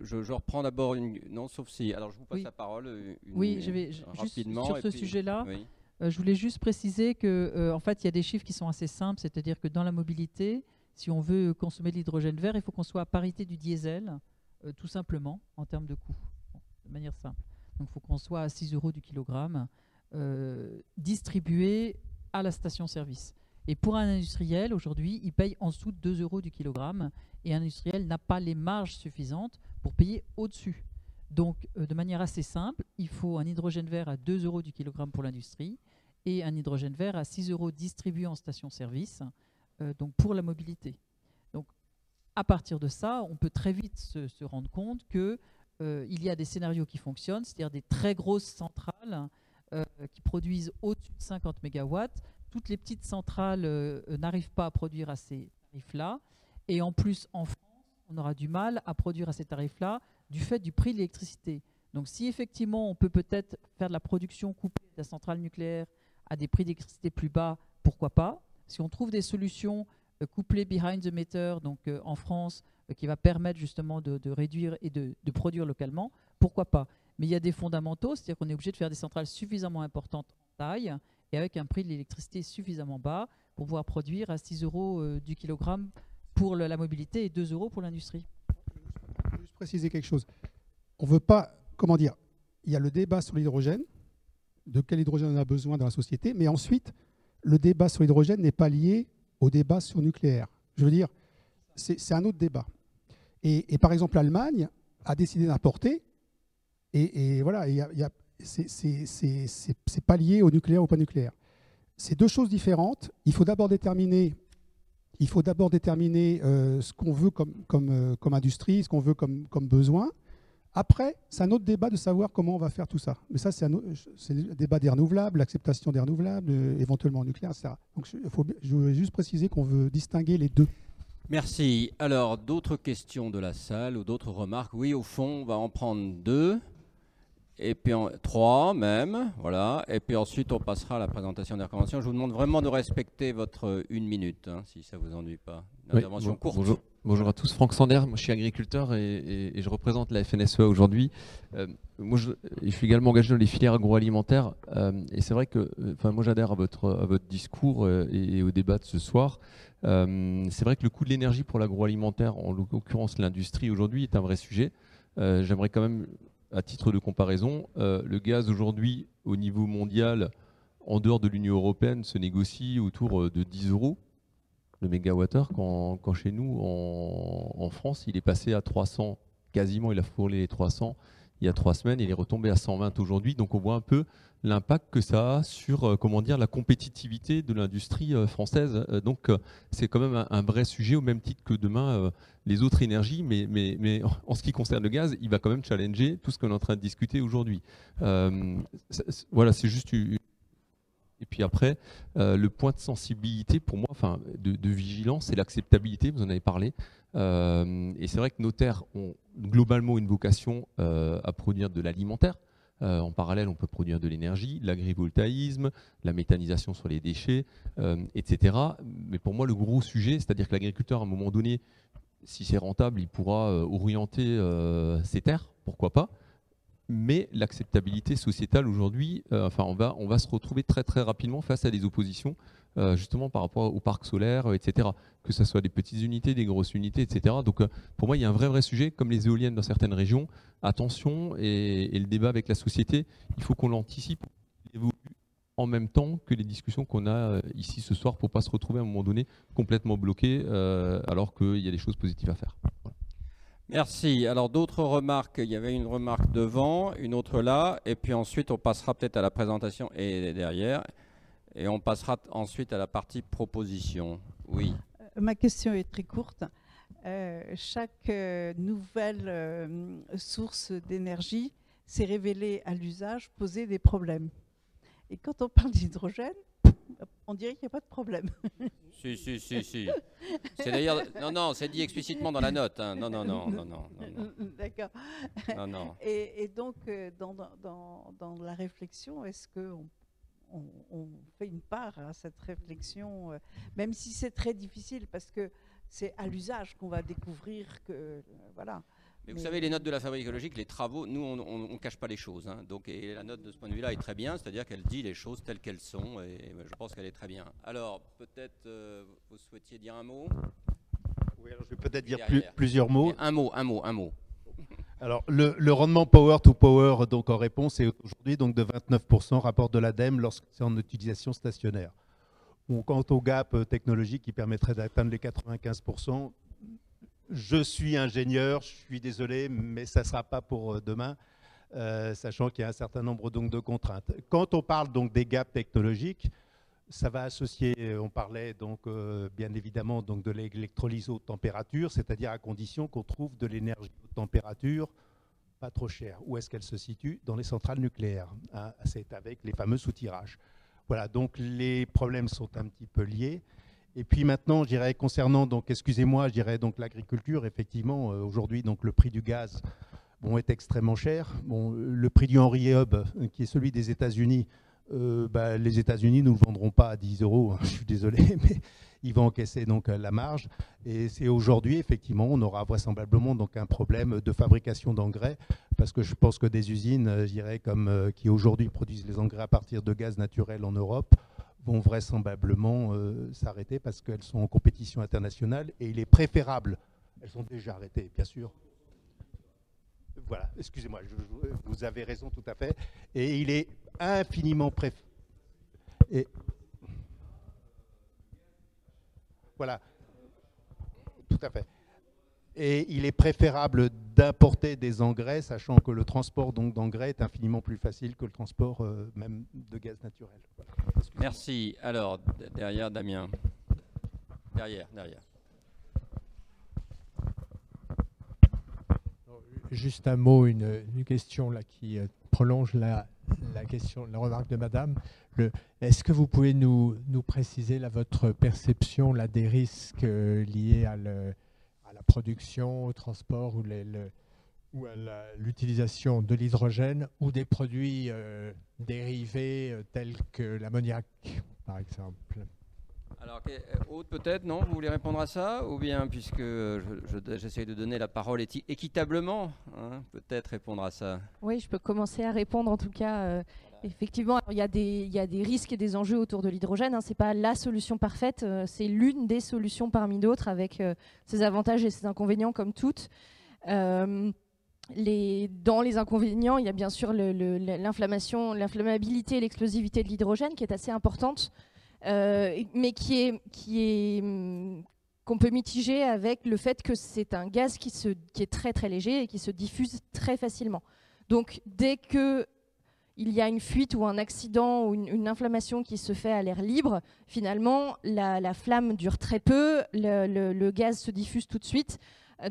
je, reprends d'abord une. Non, sauf si. Alors, je vous passe la parole. Euh, oui, je vais rapidement. sur ce sujet-là. Euh, je voulais juste préciser que, euh, en fait, il y a des chiffres qui sont assez simples, c'est-à-dire que dans la mobilité, si on veut consommer de l'hydrogène vert, il faut qu'on soit à parité du diesel, tout simplement, en termes de coût, de manière simple. Donc, il faut qu'on soit à 6 euros du kilogramme, distribué à la station-service. Et pour un industriel, aujourd'hui, il paye en dessous de 2 euros du kilogramme et un industriel n'a pas les marges suffisantes pour payer au-dessus. Donc, euh, de manière assez simple, il faut un hydrogène vert à 2 euros du kilogramme pour l'industrie et un hydrogène vert à 6 euros distribué en station-service, euh, donc pour la mobilité. Donc, à partir de ça, on peut très vite se, rendre compte qu'il euh, y a des scénarios qui fonctionnent, c'est-à-dire des très grosses centrales qui produisent au-dessus de 50 MW. Toutes les petites centrales n'arrivent pas à produire à ces tarifs-là. Et en plus, en France, on aura du mal à produire à ces tarifs-là du fait du prix de l'électricité. Donc si effectivement on peut peut-être faire de la production coupée de la centrale nucléaire à des prix d'électricité plus bas, pourquoi pas Si on trouve des solutions euh, couplées behind the meter, donc euh, en France, euh, qui va permettre justement de, réduire et de, de, produire localement, pourquoi pas? Mais il y a des fondamentaux, c'est-à-dire qu'on est obligé de faire des centrales suffisamment importantes en taille et avec un prix de l'électricité suffisamment bas pour pouvoir produire à 6 euros du kilogramme pour la mobilité et 2 euros pour l'industrie. Je veux juste préciser quelque chose. On veut pas, comment dire, il y a le débat sur l'hydrogène, de quel hydrogène on a besoin dans la société, mais ensuite, le débat sur l'hydrogène n'est pas lié au débat sur le nucléaire. Je veux dire, c'est un autre débat. Et, par exemple, l'Allemagne a décidé d'importer, et, voilà, c'est pas lié au nucléaire ou pas nucléaire. C'est deux choses différentes. Il faut d'abord déterminer il faut d'abord déterminer euh, ce qu'on veut euh, comme, industrie, ce qu'on veut comme, besoin. Après, c'est un autre débat de savoir comment on va faire tout ça. Mais ça, c'est le débat des renouvelables, l'acceptation des renouvelables, euh, éventuellement nucléaire, etc. Donc, faut, je voulais juste préciser qu'on veut distinguer les deux. Merci. Alors, d'autres questions de la salle ou d'autres remarques? Oui, au fond, on va en prendre deux. Et puis trois même, voilà. Et puis ensuite, on passera à la présentation des recommandations. Je vous demande vraiment de respecter votre une minute, hein, si ça vous ennuie pas. Une intervention courte. Bonjour. Bonjour à tous, Franck Sander, moi je suis agriculteur et, je représente la FNSEA aujourd'hui. Euh, moi je, suis également engagé dans les filières agroalimentaires euh, et c'est vrai que euh, enfin, moi j'adhère à votre, à votre discours et, au débat de ce soir. c'est vrai que le coût de l'énergie pour l'agroalimentaire, en l'occurrence l'industrie aujourd'hui, est un vrai sujet. J'aimerais quand même, à titre de comparaison, le gaz aujourd'hui au niveau mondial, en dehors de l'Union européenne, se négocie autour de 10 euros le mégawattheure, quand, quand, chez nous, en, France, il est passé à 300, quasiment, il a frôlé les 300 il y a trois semaines, il est retombé à 120 aujourd'hui. Donc on voit un peu l'impact que ça a sur euh, comment dire, la compétitivité de l'industrie euh, française. Euh, donc c'est quand même un, vrai sujet, au même titre que demain les autres énergies, mais, en ce qui concerne le gaz, il va quand même challenger tout ce qu'on est en train de discuter aujourd'hui. voilà, c'est juste et puis après, le point de sensibilité pour moi, enfin de, vigilance, c'est l'acceptabilité, vous en avez parlé. Euh, et c'est vrai que nos terres ont globalement une vocation euh, à produire de l'alimentaire. en parallèle, on peut produire de l'énergie, l'agrivoltaïsme, la méthanisation sur les déchets, etc. Mais pour moi, le gros sujet, c'est-à-dire que l'agriculteur, à un moment donné, si c'est rentable, il pourra orienter ses terres, pourquoi pas mais l'acceptabilité sociétale aujourd'hui, euh, enfin, on va, on va se retrouver très très rapidement face à des oppositions, euh, justement par rapport aux parcs solaires, euh, etc. Que ce soit des petites unités, des grosses unités, etc. Donc, pour moi, il y a un vrai vrai sujet, comme les éoliennes dans certaines régions. Attention, et, le débat avec la société, il faut qu'on l'anticipe, en même temps que les discussions qu'on a ici ce soir, pour pas se retrouver à un moment donné complètement bloqué, alors qu'il y a des choses positives à faire. Merci. Alors d'autres remarques, il y avait une remarque devant, une autre là, et puis ensuite on passera peut-être à la présentation et derrière, et on passera ensuite à la partie proposition. Oui. Euh, ma question est très courte. Euh, chaque euh, nouvelle source d'énergie s'est révélée à l'usage poser des problèmes. Et quand on parle d'hydrogène, on dirait qu'il n'y a pas de problème. Si, si, si, si. C'est d'ailleurs. Non, non, c'est dit explicitement dans la note. Hein. Non, non, non, non, non. D'accord. Non, non. Et, donc, dans, dans, dans, la réflexion, est-ce qu'on on, fait une part à cette réflexion, euh, même si c'est très difficile, parce que c'est à l'usage qu'on va découvrir que. Euh, voilà. Mais vous savez, les notes de la fabrique écologique, les travaux, nous, on ne cache pas les choses. Hein. Donc, et la note de ce point de vue-là est très bien, c'est-à-dire qu'elle dit les choses telles qu'elles sont, et je pense qu'elle est très bien. Alors, peut-être euh, vous souhaitiez dire un mot? Oui, alors je vais peut-être dire plusieurs mots. un mot, un mot, un mot. Alors, le, rendement power to power, donc en réponse, est aujourd'hui donc de 29%, rapport de l'ADEME, lorsque c'est en utilisation stationnaire. quant au gap technologique qui permettrait d'atteindre les 95%, je suis ingénieur, je suis désolé, mais ça ne sera pas pour euh, demain, euh, sachant qu'il y a un certain nombre donc, de contraintes. Quand on parle donc des gaps technologiques, ça va associer, euh, on parlait donc bien évidemment donc de l'électrolyse haute température, c'est-à-dire à condition qu'on trouve de l'énergie haute température pas trop chère. Où est-ce qu'elle se situe? Dans les centrales nucléaires. Hein. C'est avec les fameux soutirages. Voilà, donc les problèmes sont un petit peu liés. Et puis maintenant, je dirais concernant donc, excusez-moi, je dirais donc l'agriculture. Effectivement, euh, aujourd'hui, donc le prix du gaz bon, est extrêmement cher. Bon, le prix du Henry Hub, euh, qui est celui des États-Unis, euh, bah, les États-Unis ne le vendront pas à 10 euros. Hein, je suis désolé, mais ils vont encaisser donc la marge. Et c'est aujourd'hui, effectivement, on aura vraisemblablement donc un problème de fabrication d'engrais, parce que je pense que des usines, je dirais, comme qui aujourd'hui produisent les engrais à partir de gaz naturel en Europe, vont vraisemblablement euh, s'arrêter parce qu'elles sont en compétition internationale et il est préférable, elles sont déjà arrêtées bien sûr. Voilà, excusez-moi, vous avez raison tout à fait. Et il est infiniment. Et il est préférable d'importer des engrais, sachant que le transport d'engrais est infiniment plus facile que le transport euh, même de gaz naturel. Merci. Alors, derrière Damien. Derrière, derrière. Juste un mot, une, question qui prolonge la, question, la remarque de Madame. Est-ce que vous pouvez nous, préciser votre perception des risques liés à, la production, au transport ou, à l'utilisation de l'hydrogène ou des produits euh, dérivés euh, tels que l'ammoniac, par exemple? Alors, euh, Aude, peut-être, non Vous voulez répondre à ça Ou bien, puisque j'essaie de donner la parole équitablement, hein, peut-être répondre à ça Oui, je peux commencer à répondre en tout cas. Effectivement, il y, a des, il y, a des risques et des enjeux autour de l'hydrogène. Hein. Ce n'est pas la solution parfaite, c'est l'une des solutions parmi d'autres avec ses avantages et ses inconvénients comme toutes dans les inconvénients, il y a bien sûr l'inflammation, l'inflammabilité et l'explosivité de l'hydrogène qui est assez importante, euh, mais qui est, hum, qu'on peut mitiger avec le fait que c'est un gaz qui, est très très léger et qui se diffuse très facilement. Donc dès que il y a une fuite ou un accident ou une, inflammation qui se fait à l'air libre, finalement, la, flamme dure très peu, le, gaz se diffuse tout de suite.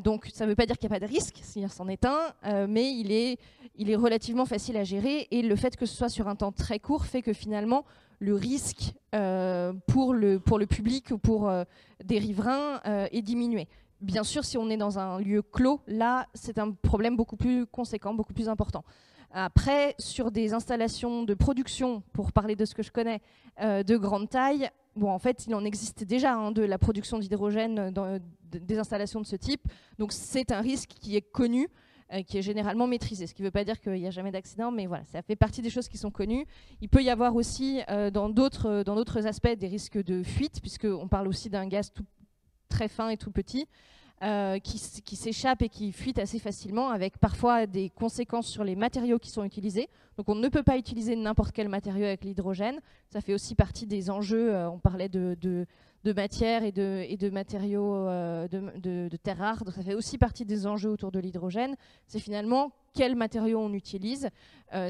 Donc ça ne veut pas dire qu'il n'y a pas de risque, s'il s'en un, euh, mais il est, il est relativement facile à gérer et le fait que ce soit sur un temps très court fait que finalement le risque euh, pour, le, public ou pour euh, des riverains est diminué. Bien sûr, si on est dans un lieu clos, là, c'est un problème beaucoup plus conséquent, beaucoup plus important. Après, sur des installations de production, pour parler de ce que je connais, de grande taille, bon, en fait, il en existe déjà hein, de la production d'hydrogène dans des installations de ce type. Donc, c'est un risque qui est connu, euh, qui est généralement maîtrisé. Ce qui ne veut pas dire qu'il n'y a jamais d'accident, mais voilà, ça fait partie des choses qui sont connues. Il peut y avoir aussi, euh, dans d'autres aspects, des risques de fuite, puisqu'on parle aussi d'un gaz très fin et tout petit. Euh, qui, s'échappent et qui fuitent assez facilement, avec parfois des conséquences sur les matériaux qui sont utilisés. Donc on ne peut pas utiliser n'importe quel matériau avec l'hydrogène. Ça fait aussi partie des enjeux. Euh, on parlait de, et de, et de matériaux euh, de, de, terres rares. Donc ça fait aussi partie des enjeux autour de l'hydrogène. C'est finalement quels matériaux on utilise.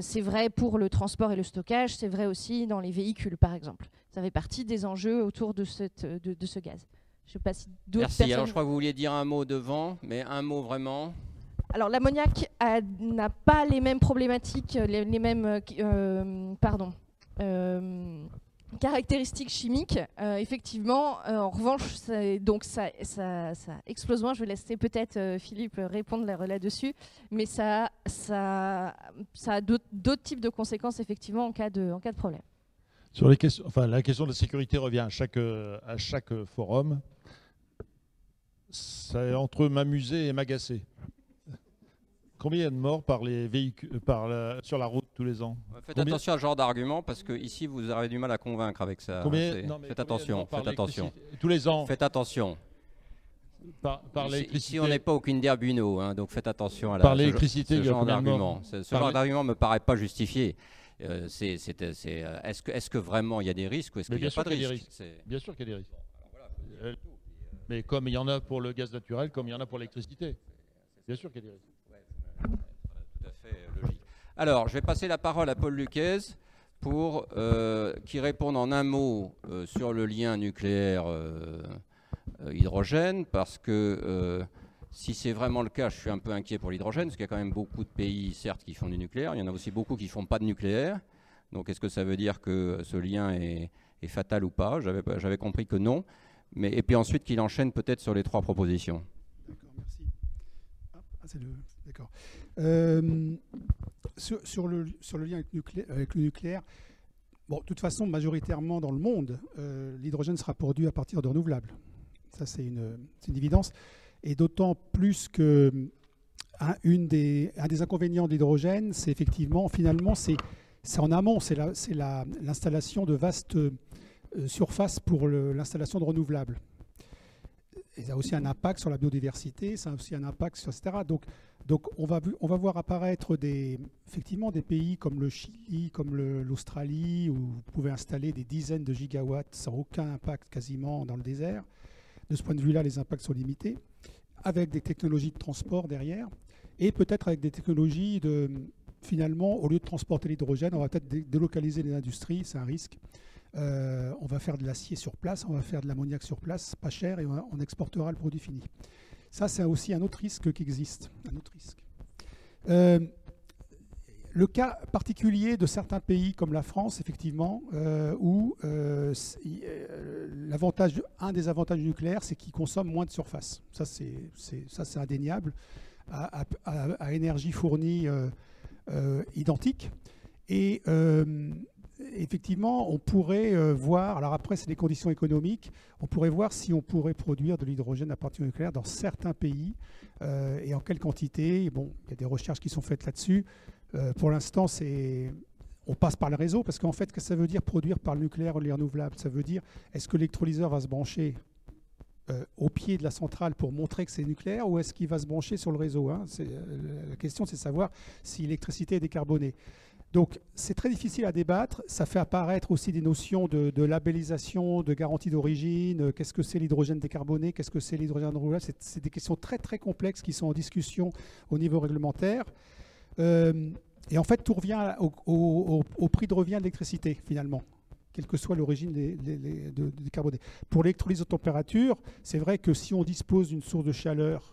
c'est vrai pour le transport et le stockage. C'est vrai aussi dans les véhicules, par exemple. Ça fait partie des enjeux autour de, cette, de ce gaz. Je sais pas si d'autres Merci. Alors, je crois que vous vouliez dire un mot devant, mais un mot vraiment. Alors, l'ammoniac n'a pas les mêmes problématiques, les, mêmes, euh, euh, pardon, euh, caractéristiques chimiques. effectivement, en revanche, donc ça, ça, ça, explose moins. Je vais laisser peut-être Philippe répondre là-dessus, mais ça, ça, ça a d'autres types de conséquences effectivement en cas de, en cas de problème. Sur les questions, enfin, la question de la sécurité revient à chaque, à chaque forum c'est entre m'amuser et m'agacer. Combien il y a de morts par les véhicules, par sur la route tous les ans? Faites attention à ce genre d'argument parce que ici vous avez du mal à convaincre avec ça. faites attention, faites attention. Tous les ans? Faites attention. Par, l'électricité. Ici, on n'est pas au Kinder Bueno, hein, donc faites attention à la, par l'électricité. Ce, genre d'argument. Ce, genre d'argument me paraît pas justifié. Euh, c'est, euh, est-ce que, vraiment il y a des risques ou est-ce qu'il n'y a pas de risques Bien sûr qu'il y a des risques. Euh, mais comme il y en a pour le gaz naturel, comme il y en a pour l'électricité. Bien sûr qu'il y a des risques. Alors, je vais passer la parole à Paul Luquez pour euh, qui réponde en un mot euh, sur le lien nucléaire euh, hydrogène, parce que si c'est vraiment le cas, je suis un peu inquiet pour l'hydrogène, parce qu'il y a quand même beaucoup de pays, certes, qui font du nucléaire, il y en a aussi beaucoup qui ne font pas de nucléaire. Donc est-ce que ça veut dire que ce lien est, est fatal ou pas J'avais compris que non. Mais, et puis ensuite qu'il enchaîne peut-être sur les trois propositions. D'accord, merci. Ah, c'est le, d'accord. Euh, sur, le, sur le lien avec, avec, le nucléaire, bon, de toute façon, majoritairement dans le monde, euh, l'hydrogène sera produit à partir de renouvelables. Ça, c'est une, évidence. Et d'autant plus que des, un des inconvénients de l'hydrogène, c'est effectivement, finalement, c'est en amont, c'est l'installation de vastes euh, surface pour l'installation de renouvelables. Et ça a aussi un impact sur la biodiversité, ça a aussi un impact sur etc. Donc, donc on, va, voir apparaître effectivement des pays comme le Chili, comme l'Australie, où vous pouvez installer des dizaines de gigawatts sans aucun impact quasiment dans le désert. De ce point de vue-là, les impacts sont limités, avec des technologies de transport derrière, et peut-être avec des technologies de, finalement, au lieu de transporter l'hydrogène, on va peut-être délocaliser les industries, c'est un risque. Euh, on va faire de l'acier sur place, on va faire de l'ammoniac sur place, pas cher, et on, exportera le produit fini. Ça, c'est aussi un autre risque qui existe. Un autre risque. le cas particulier de certains pays comme la France, effectivement, où l'avantage, un des avantages du nucléaire, c'est qu'il consomme moins de surface. Ça, c'est indéniable, à, à, énergie fournie identique. Et effectivement, on pourrait euh, voir, alors après c'est des conditions économiques, on pourrait voir si on pourrait produire de l'hydrogène à partir du nucléaire dans certains pays euh, et en quelle quantité. Bon, il y a des recherches qui sont faites là-dessus. Euh, pour l'instant, c'est on passe par le réseau parce qu'en fait, que ça veut dire produire par le nucléaire ou les renouvelables Ça veut dire est-ce que l'électrolyseur va se brancher au pied de la centrale pour montrer que c'est nucléaire ou est-ce qu'il va se brancher sur le réseau hein? La question, c'est de savoir si l'électricité est décarbonée. Donc c'est très difficile à débattre. Ça fait apparaître aussi des notions de, labellisation, de garantie d'origine. Euh, qu'est-ce que c'est l'hydrogène décarboné? Qu'est-ce que c'est l'hydrogène renouvelable? C'est des questions très très complexes qui sont en discussion au niveau réglementaire. Euh, et en fait, tout revient au, prix de revient de l'électricité finalement quelle que soit l'origine des, de, décarboné. Pour l'électrolyse de température, c'est vrai que si on dispose d'une source de chaleur,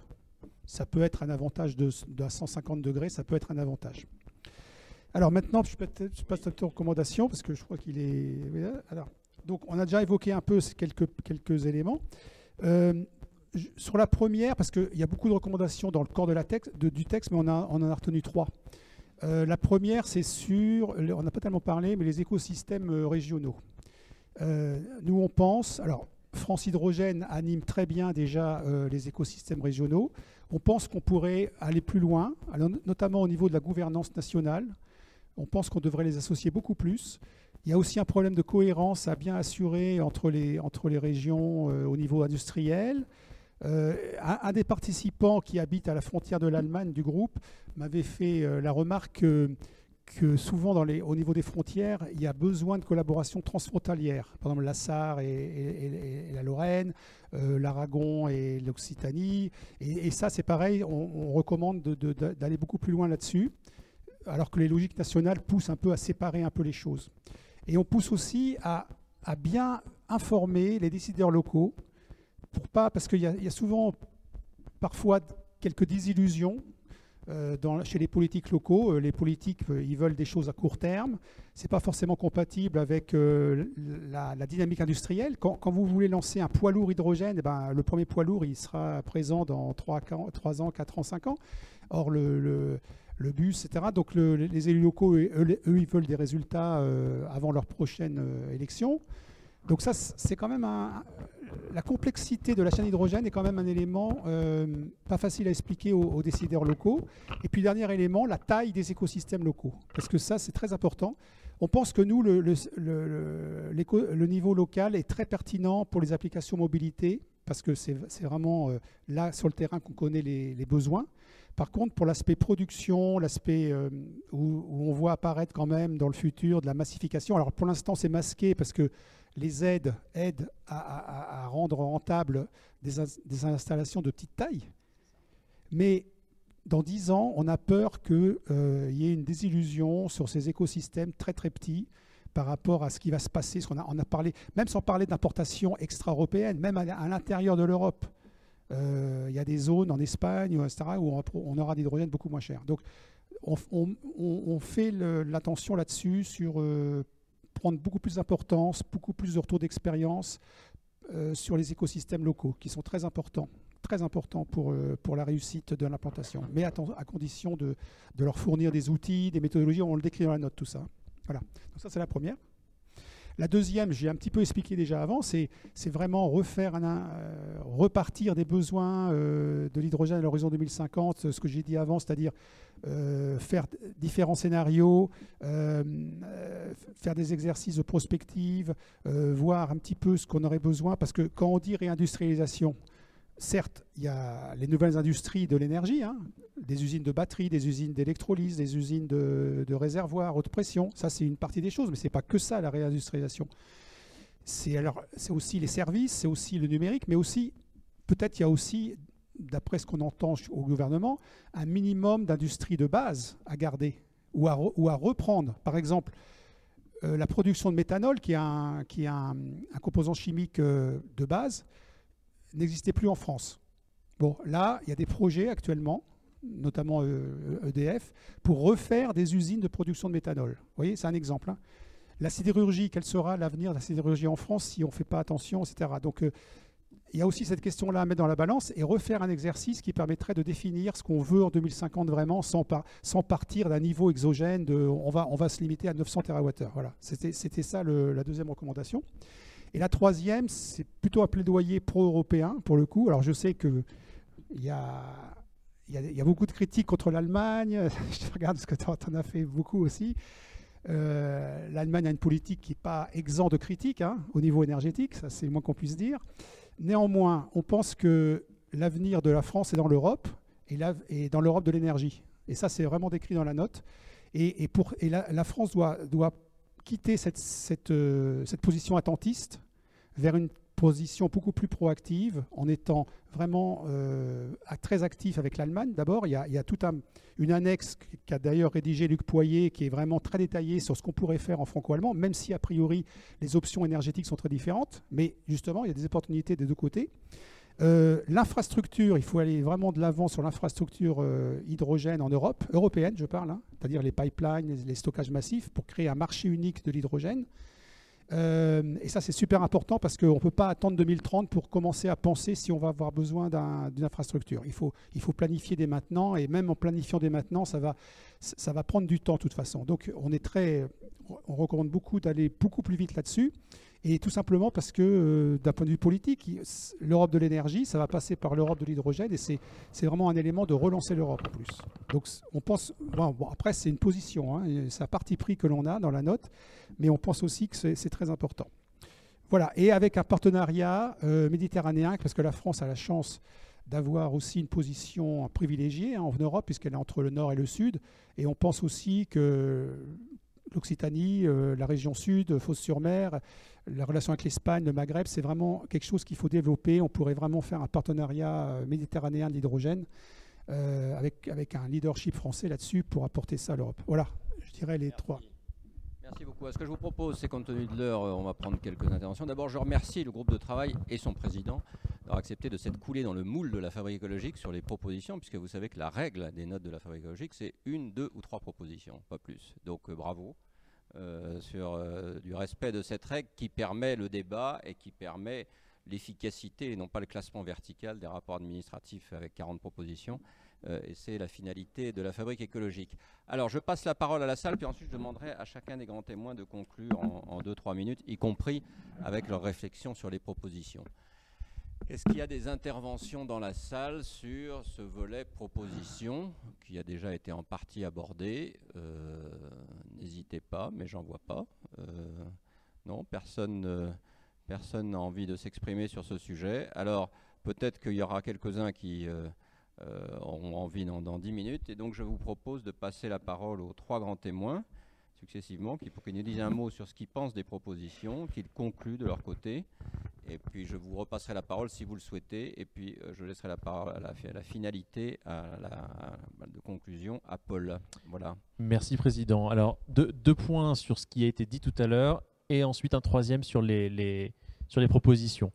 ça peut être un avantage de, de, à 150 degrés, ça peut être un avantage. Alors maintenant, je, passe à la recommandation parce que je crois qu'il est. Donc, on a déjà évoqué un peu quelques, quelques éléments. Euh, sur la première, parce qu'il y a beaucoup de recommandations dans le corps du texte, mais on en a retenu trois. Euh, la première, c'est sur, on n'a pas tellement parlé, mais les écosystèmes euh, régionaux. nous, on pense, alors France Hydrogène anime très bien déjà les écosystèmes régionaux. On pense qu'on pourrait aller plus loin, notamment au niveau de la gouvernance nationale. On pense qu'on devrait les associer beaucoup plus. Il y a aussi un problème de cohérence à bien assurer entre les, entre les régions euh, au niveau industriel. Euh, un, des participants qui habite à la frontière de l'Allemagne du groupe m'avait fait euh, la remarque que, souvent dans les, au niveau des frontières, il y a besoin de collaboration transfrontalière. Par exemple, la Sarre et, la Lorraine, l'Aragon et l'Occitanie. Et, ça, c'est pareil, on, recommande d'aller beaucoup plus loin là-dessus alors que les logiques nationales poussent un peu à séparer un peu les choses. Et on pousse aussi à, bien informer les décideurs locaux, pour pas, parce qu'il y, a souvent parfois quelques désillusions euh, chez les politiques locaux. Euh, les politiques, euh, ils veulent des choses à court terme. Ce n'est pas forcément compatible avec la, dynamique industrielle. Quand, vous voulez lancer un poids lourd hydrogène, eh ben, le premier poids lourd, il sera présent dans 3, 3 ans, 4 ans, 5 ans. Or, le bus, etc. Donc les élus locaux, eux, ils veulent des résultats euh, avant leur prochaine euh, élection. Donc ça, c'est quand même un, la complexité de la chaîne hydrogène est quand même un élément euh, pas facile à expliquer aux, décideurs locaux. Et puis dernier élément, la taille des écosystèmes locaux, parce que ça c'est très important. On pense que nous, le, le, niveau local est très pertinent pour les applications mobilité, parce que c'est vraiment là sur le terrain qu'on connaît les besoins. Par contre, pour l'aspect production, l'aspect euh, où, on voit apparaître quand même dans le futur de la massification, alors pour l'instant c'est masqué parce que les aides aident à, rendre rentables des, installations de petite taille, mais dans dix ans, on a peur qu'il euh, y ait une désillusion sur ces écosystèmes très très petits par rapport à ce qui va se passer. On a parlé, même sans parler d'importation extra-européenne, même à l'intérieur de l'Europe. Euh, il y a des zones en Espagne, etc., où on, aura de l'hydrogène beaucoup moins cher. Donc, on, fait l'attention là-dessus sur euh, prendre beaucoup plus d'importance, beaucoup plus de retours d'expérience euh, sur les écosystèmes locaux, qui sont très importants très importants pour, pour la réussite de l'implantation, mais à, à condition de, de, leur fournir des outils, des méthodologies, on le décrit dans la note, tout ça. Voilà, donc ça c'est la première. La deuxième, j'ai un petit peu expliqué déjà avant, c'est vraiment refaire euh, repartir des besoins euh, de l'hydrogène à l'horizon 2050, ce que j'ai dit avant, c'est-à-dire euh, faire différents scénarios, faire des exercices de prospective, voir un petit peu ce qu'on aurait besoin, parce que quand on dit réindustrialisation, certes, il y a les nouvelles industries de l'énergie, hein, des usines de batteries, des usines d'électrolyse, des usines de, réservoirs haute pression. Ça, c'est une partie des choses, mais ce n'est pas que ça, la réindustrialisation. C'est aussi les services, c'est aussi le numérique, mais aussi, peut-être, il y a aussi, d'après ce qu'on entend au gouvernement, un minimum d'industrie de base à garder ou à, reprendre. Par exemple, euh, la production de méthanol, qui est un, composant chimique euh, de base, n'existait plus en France. Bon, là, il y a des projets actuellement notamment EDF, e pour refaire des usines de production de méthanol. Vous voyez, c'est un exemple. Hein. La sidérurgie, quel sera l'avenir de la sidérurgie en France si on ne fait pas attention, etc. Donc, il y a aussi cette question-là à mettre dans la balance et refaire un exercice qui permettrait de définir ce qu'on veut en 2050 vraiment sans, partir d'un niveau exogène de on va, on va se limiter à 900 TWh. Voilà, c'était ça la deuxième recommandation. Et la troisième, c'est plutôt un plaidoyer pro-européen pour le coup. Alors je sais qu'il y a, beaucoup de critiques contre l'Allemagne. je regarde ce que tu en as fait beaucoup aussi. Euh, L'Allemagne a une politique qui n'est pas exempt de critiques hein, au niveau énergétique, ça c'est le moins qu'on puisse dire. Néanmoins, on pense que l'avenir de la France est dans l'Europe et, dans l'Europe de l'énergie. Et ça, c'est vraiment décrit dans la note. Et, la, France doit, quitter euh, cette, position attentiste vers une position beaucoup plus proactive en étant vraiment euh, très actif avec l'Allemagne. D'abord, il, y a, toute une annexe qu'a d'ailleurs rédigé Luc Poyer qui est vraiment très détaillée sur ce qu'on pourrait faire en franco-allemand, même si a priori les options énergétiques sont très différentes. Mais justement, il y a des opportunités des deux côtés. Euh, l'infrastructure, il faut aller vraiment de l'avant sur l'infrastructure euh, hydrogène en Europe, européenne je parle, hein, c'est-à-dire les pipelines, les stockages massifs, pour créer un marché unique de l'hydrogène. Euh, et ça, c'est super important parce qu'on ne peut pas attendre 2030 pour commencer à penser si on va avoir besoin d'une infrastructure. Il faut, planifier dès maintenant et même en planifiant dès maintenant, ça va, ça va prendre du temps de toute façon. Donc, on est très, on recommande beaucoup d'aller beaucoup plus vite là-dessus. Et tout simplement parce que, euh, d'un point de vue politique, l'Europe de l'énergie, ça va passer par l'Europe de l'hydrogène et c'est vraiment un élément de relancer l'Europe en plus. Donc on pense, bon, après c'est une position, hein, c'est un parti pris que l'on a dans la note, mais on pense aussi que c'est très important. Voilà, et avec un partenariat euh, méditerranéen, parce que la France a la chance d'avoir aussi une position privilégiée hein, en Europe, puisqu'elle est entre le nord et le sud, et on pense aussi que l'Occitanie, euh, la région sud, Fos-sur-Mer, la relation avec l'Espagne, le Maghreb, c'est vraiment quelque chose qu'il faut développer. On pourrait vraiment faire un partenariat euh, méditerranéen de l'hydrogène euh, avec, avec un leadership français là-dessus pour apporter ça à l'Europe. Voilà, je dirais les trois. Merci beaucoup. Ce que je vous propose, c'est compte tenu de l'heure, on va prendre quelques interventions. D'abord, je remercie le groupe de travail et son président d'avoir accepté de s'être coulé dans le moule de la fabrique écologique sur les propositions, puisque vous savez que la règle des notes de la fabrique écologique, c'est une, deux ou trois propositions, pas plus. Donc euh, bravo. Euh, sur euh, du respect de cette règle qui permet le débat et qui permet l'efficacité et non pas le classement vertical des rapports administratifs avec 40 propositions. Euh, et c'est la finalité de la fabrique écologique. Alors je passe la parole à la salle, puis ensuite je demanderai à chacun des grands témoins de conclure en 2-3 minutes, y compris avec leur réflexion sur les propositions. Est-ce qu'il y a des interventions dans la salle sur ce volet proposition qui a déjà été en partie abordé? Euh, N'hésitez pas, mais j'en vois pas. Euh, non, personne personne n'a envie de s'exprimer sur ce sujet. Alors peut-être qu'il y aura quelques-uns qui auront envie dans, dans 10 minutes. Et donc je vous propose de passer la parole aux trois grands témoins successivement pour qu'ils nous disent un mot sur ce qu'ils pensent des propositions, qu'ils concluent de leur côté. Et puis je vous repasserai la parole si vous le souhaitez. Et puis euh, je laisserai la parole à la, finalité, de conclusion à Paul. Voilà. Merci Président. Alors deux, points sur ce qui a été dit tout à l'heure et ensuite un troisième sur les propositions.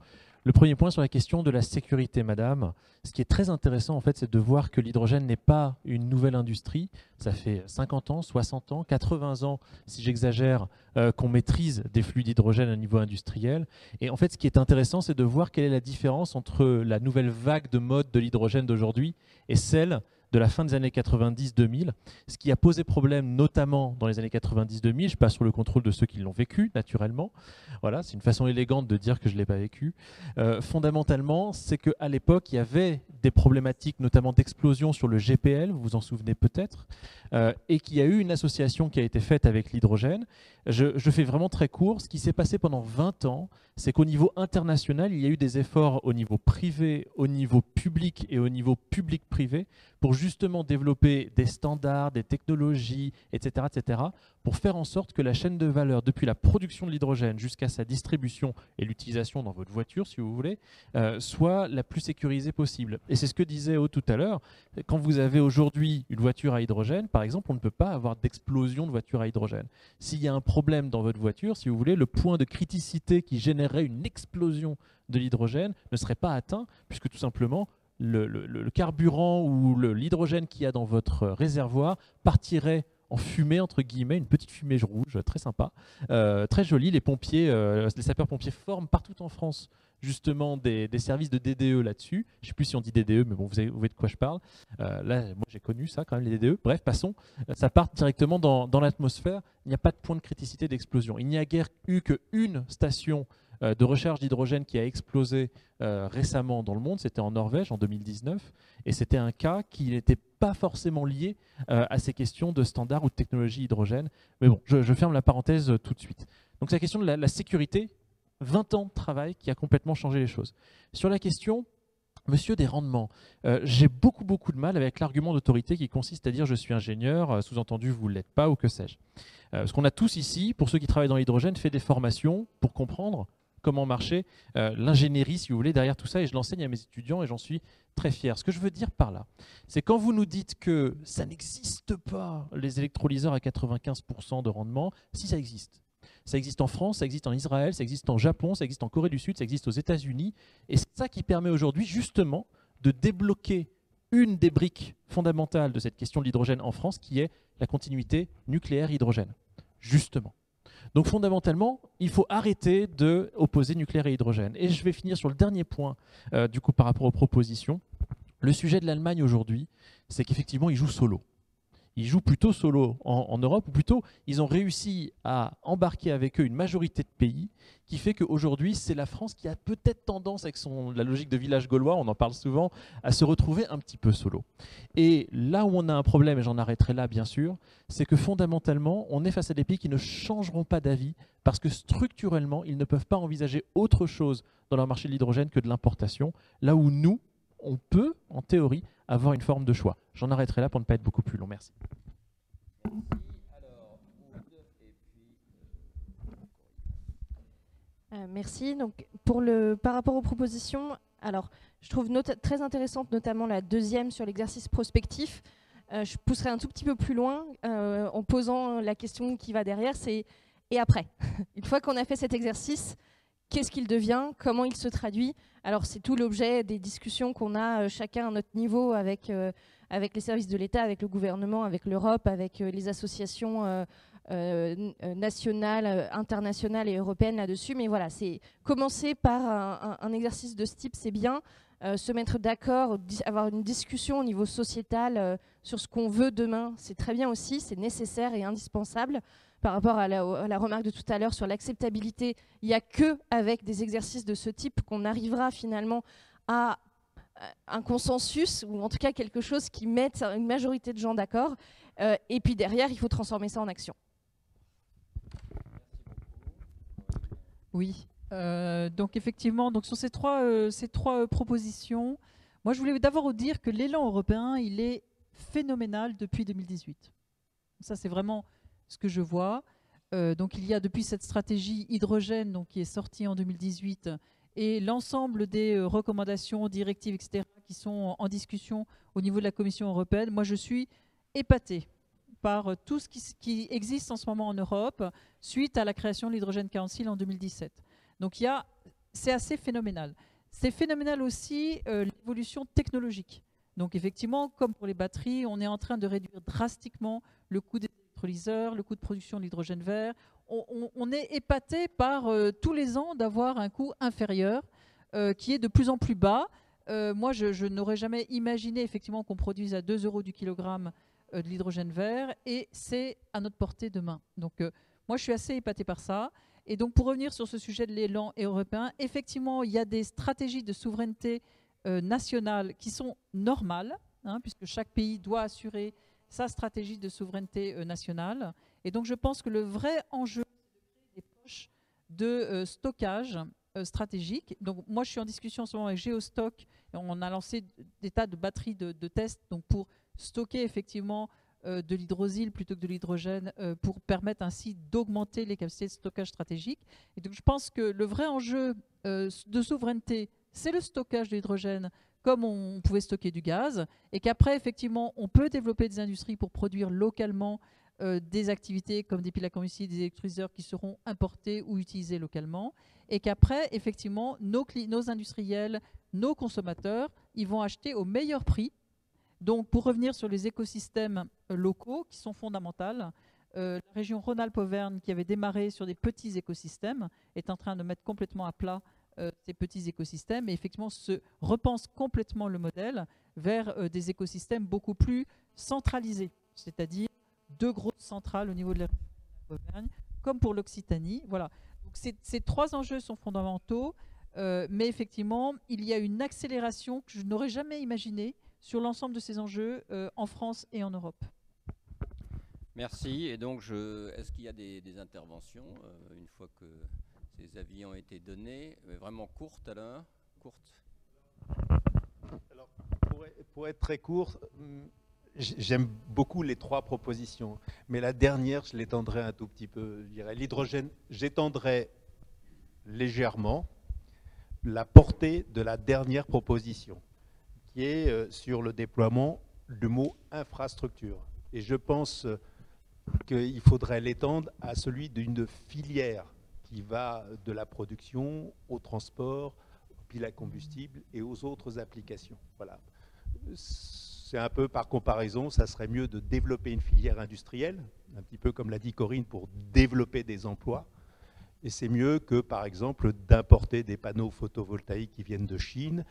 Le premier point sur la question de la sécurité, madame. Ce qui est très intéressant, en fait, c'est de voir que l'hydrogène n'est pas une nouvelle industrie. Ça fait 50 ans, 60 ans, 80 ans, si j'exagère, euh, qu'on maîtrise des flux d'hydrogène à niveau industriel. Et en fait, ce qui est intéressant, c'est de voir quelle est la différence entre la nouvelle vague de mode de l'hydrogène d'aujourd'hui et celle de la fin des années 90-2000, ce qui a posé problème notamment dans les années 90-2000. Je passe sur le contrôle de ceux qui l'ont vécu, naturellement. Voilà, c'est une façon élégante de dire que je ne l'ai pas vécu. Euh, fondamentalement, c'est qu'à l'époque, il y avait des problématiques, notamment d'explosion sur le GPL, vous vous en souvenez peut-être, euh, et qu'il y a eu une association qui a été faite avec l'hydrogène. Je, je, fais vraiment très court. Ce qui s'est passé pendant 20 ans, c'est qu'au niveau international, il y a eu des efforts au niveau privé, au niveau public et au niveau public-privé pour justement développer des standards, des technologies, etc., etc., pour faire en sorte que la chaîne de valeur, depuis la production de l'hydrogène jusqu'à sa distribution et l'utilisation dans votre voiture, si vous voulez, euh, soit la plus sécurisée possible. Et c'est ce que disait O tout à l'heure. Quand vous avez aujourd'hui une voiture à hydrogène, par exemple, on ne peut pas avoir d'explosion de voiture à hydrogène. S'il y a un problème dans votre voiture, si vous voulez, le point de criticité qui générerait une explosion de l'hydrogène ne serait pas atteint, puisque tout simplement, le, carburant ou l'hydrogène qu'il y a dans votre réservoir partirait en fumée, entre guillemets, une petite fumée rouge, très sympa, euh, très jolie. Les pompiers, euh, les sapeurs-pompiers forment partout en France justement des, services de DDE là-dessus. Je ne sais plus si on dit DDE, mais bon, vous, voyez de quoi je parle. Euh, là, moi, j'ai connu ça quand même, les DDE. Bref, passons. Ça part directement dans, dans l'atmosphère. Il n'y a pas de point de criticité d'explosion. Il n'y a guère eu qu'une station euh, de recherche d'hydrogène qui a explosé euh, récemment dans le monde, c'était en Norvège en 2019, et c'était un cas qui n'était pas forcément lié euh, à ces questions de standards ou de technologie hydrogène. Mais bon, je, ferme la parenthèse tout de suite. Donc c'est la question de la, sécurité, 20 ans de travail qui a complètement changé les choses. Sur la question Monsieur des rendements, j'ai beaucoup beaucoup de mal avec l'argument d'autorité qui consiste à dire je suis ingénieur, sous-entendu vous ne l'êtes pas ou que sais-je. ce qu'on a tous ici, pour ceux qui travaillent dans l'hydrogène, fait des formations pour comprendre comment marcher euh, l'ingénierie, si vous voulez, derrière tout ça, et je l'enseigne à mes étudiants et j'en suis très fier. Ce que je veux dire par là, c'est quand vous nous dites que ça n'existe pas, les électrolyseurs à 95% de rendement, si ça existe. Ça existe en France, ça existe en Israël, ça existe en Japon, ça existe en Corée du Sud, ça existe aux États-Unis, et c'est ça qui permet aujourd'hui justement de débloquer une des briques fondamentales de cette question de l'hydrogène en France, qui est la continuité nucléaire-hydrogène. Justement. Donc fondamentalement, il faut arrêter de opposer nucléaire et hydrogène. Et je vais finir sur le dernier point, euh, du coup, par rapport aux propositions. Le sujet de l'Allemagne aujourd'hui, c'est qu'effectivement, il joue solo ils jouent plutôt solo en, Europe, ou plutôt ils ont réussi à embarquer avec eux une majorité de pays, qui fait qu'aujourd'hui c'est la France qui a peut-être tendance, avec son, la logique de village gaulois, on en parle souvent, à se retrouver un petit peu solo. Et là où on a un problème, et j'en arrêterai là bien sûr, c'est que fondamentalement on est face à des pays qui ne changeront pas d'avis parce que structurellement ils ne peuvent pas envisager autre chose dans leur marché de l'hydrogène que de l'importation, là où nous, on peut, en théorie, avoir une forme de choix. J'en arrêterai là pour ne pas être beaucoup plus long. Merci. Euh, merci. Donc, par rapport aux propositions, alors, je trouve très intéressante notamment la deuxième sur l'exercice prospectif. Euh, je pousserai un tout petit peu plus loin euh, en posant la question qui va derrière, c'est et après? Une fois qu'on a fait cet exercice, qu'est-ce qu'il devient Comment il se traduit alors c'est tout l'objet des discussions qu'on a euh, chacun à notre niveau avec, euh, avec les services de l'État, avec le gouvernement, avec l'Europe, avec euh, les associations nationales, internationales et européennes là-dessus. Mais voilà, c'est commencer par un, exercice de ce type, c'est bien. se mettre d'accord, avoir une discussion au niveau sociétal sur ce qu'on veut demain, c'est très bien aussi, c'est nécessaire et indispensable par rapport à la, remarque de tout à l'heure sur l'acceptabilité, il n'y a que avec des exercices de ce type qu'on arrivera finalement à un consensus, ou en tout cas quelque chose qui mette une majorité de gens d'accord. Euh, et puis derrière, il faut transformer ça en action. Oui. Euh, donc effectivement, donc sur ces trois, euh, ces trois propositions, moi je voulais d'abord dire que l'élan européen, il est phénoménal depuis 2018. Ça, c'est vraiment ce que je vois. Euh, donc il y a depuis cette stratégie hydrogène donc, qui est sortie en 2018 et l'ensemble des euh, recommandations, directives, etc., qui sont en discussion au niveau de la Commission européenne. Moi, je suis épatée par euh, tout ce qui, existe en ce moment en Europe suite à la création de l'hydrogène council en 2017. Donc il y a, c'est assez phénoménal. C'est phénoménal aussi l'évolution technologique. Donc effectivement, comme pour les batteries, on est en train de réduire drastiquement le coût des le coût de production de l'hydrogène vert. On, est épaté par euh, tous les ans d'avoir un coût inférieur euh, qui est de plus en plus bas. Euh, moi, je, n'aurais jamais imaginé effectivement qu'on produise à 2 euros du kilogramme de l'hydrogène vert et c'est à notre portée demain. Donc, moi, je suis assez épaté par ça. Et donc, pour revenir sur ce sujet de l'élan européen, effectivement, il y a des stratégies de souveraineté nationale qui sont normales, hein, puisque chaque pays doit assurer sa stratégie de souveraineté euh, nationale. Et donc je pense que le vrai enjeu, c'est de créer des poches de euh, stockage euh, stratégique. Donc moi je suis en discussion en ce moment avec Geostock, on a lancé des tas de batteries de, de tests donc pour stocker effectivement de l'hydrosyle plutôt que de l'hydrogène pour permettre ainsi d'augmenter les capacités de stockage stratégique. Et donc je pense que le vrai enjeu de souveraineté, c'est le stockage de l'hydrogène comme on pouvait stocker du gaz, et qu'après, effectivement, on peut développer des industries pour produire localement euh, des activités comme des piles à combustible, des électrolyseurs qui seront importés ou utilisés localement, et qu'après, effectivement, nos, industriels, nos consommateurs, ils vont acheter au meilleur prix. Donc, pour revenir sur les écosystèmes euh, locaux qui sont fondamentaux, euh, la région Rhône-Alpes-Auvergne, qui avait démarré sur des petits écosystèmes, est en train de mettre complètement à plat euh, ces petits écosystèmes et effectivement se repense complètement le modèle vers des écosystèmes beaucoup plus centralisés, c'est-à-dire deux grosses centrales au niveau de la Auvergne, comme pour l'Occitanie. Voilà. Donc ces, trois enjeux sont fondamentaux, mais effectivement, il y a une accélération que je n'aurais jamais imaginée sur l'ensemble de ces enjeux en France et en Europe. Merci. Et donc, est-ce qu'il y a des, interventions euh, une fois que ces avis ont été donnés Vraiment courtes alors Courtes alors, pour, être très court, hum, j'aime beaucoup les trois propositions. Mais la dernière, je l'étendrai un tout petit peu. L'hydrogène, j'étendrai légèrement la portée de la dernière proposition, qui est euh, sur le déploiement du mot infrastructure. Et je pense qu'il faudrait l'étendre à celui d'une filière qui va de la production au transport, au pile à combustible et aux autres applications. Voilà. C'est un peu par comparaison, ça serait mieux de développer une filière industrielle, un petit peu comme l'a dit Corinne, pour développer des emplois. Et c'est mieux que, par exemple, d'importer des panneaux photovoltaïques qui viennent de Chine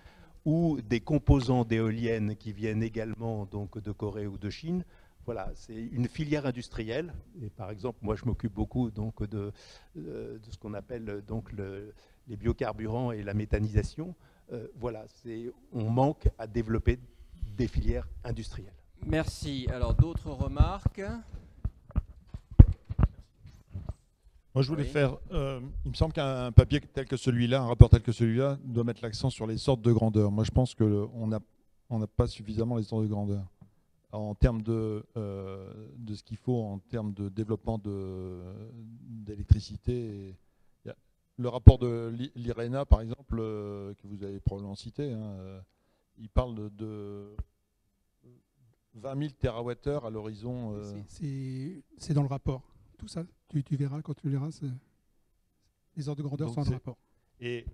ou des composants d'éoliennes qui viennent également donc, de Corée ou de Chine voilà, c'est une filière industrielle. Et par exemple, moi, je m'occupe beaucoup donc de, euh, de ce qu'on appelle donc les biocarburants et la méthanisation. Euh, voilà, c'est on manque à développer des filières industrielles. Merci. Alors, d'autres remarques? Moi, je voulais faire. Euh, il me semble qu'un papier tel que celui-là, un rapport tel que celui-là, doit mettre l'accent sur les sortes de grandeur. Moi, je pense qu'on n'a on n'a pas suffisamment les sortes de grandeur en termes de, euh, de ce qu'il faut en termes de développement d'électricité. Le rapport de l'IRENA, par exemple, euh, que vous avez probablement cité, hein, euh, il parle de, 20 000 TWh à l'horizon. C'est dans le rapport. Tout ça, tu, tu verras quand tu verras. Les ordres de grandeur sont dans le rapport. Et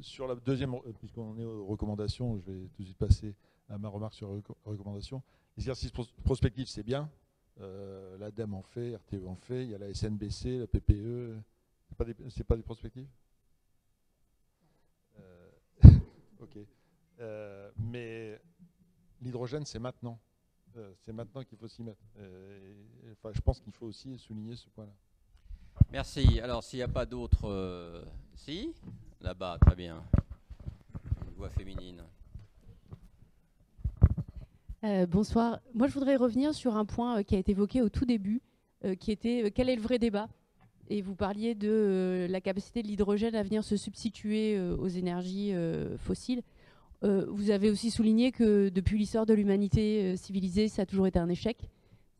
sur la deuxième, puisqu'on est aux recommandations, je vais tout de suite passer à ma remarque sur recommandation. L'exercice prospectif, c'est bien. Euh, L'ADEME en fait, RTE en fait, il y a la SNBC, la PPE. Ce pas, des, pas des prospectives euh, Ok. Euh, mais l'hydrogène, c'est maintenant. Euh, c'est maintenant qu'il faut s'y mettre. enfin, je pense qu'il faut aussi souligner ce point-là. Merci. Alors, s'il n'y a pas d'autres... si? Là-bas, très bien. Une voix féminine. Euh, bonsoir. Moi, je voudrais revenir sur un point euh, qui a été évoqué au tout début, euh, qui était quel est le vrai débat? Et vous parliez de la capacité de l'hydrogène à venir se substituer aux énergies fossiles. vous avez aussi souligné que depuis l'histoire de l'humanité civilisée, ça a toujours été un échec,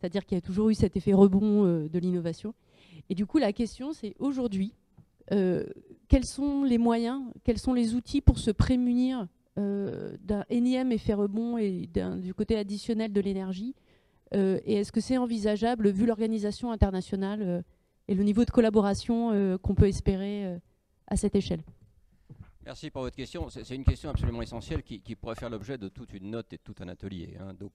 c'est-à-dire qu'il y a toujours eu cet effet rebond de l'innovation. Et du coup, la question, c'est aujourd'hui, quels sont les moyens, quels sont les outils pour se prémunir d'un énième effet rebond et du côté additionnel de l'énergie euh, Et est-ce que c'est envisageable, vu l'organisation internationale euh, et le niveau de collaboration qu'on peut espérer à cette échelle? Merci pour votre question. C'est une question absolument essentielle qui, pourrait faire l'objet de toute une note et de tout un atelier. Hein. Donc,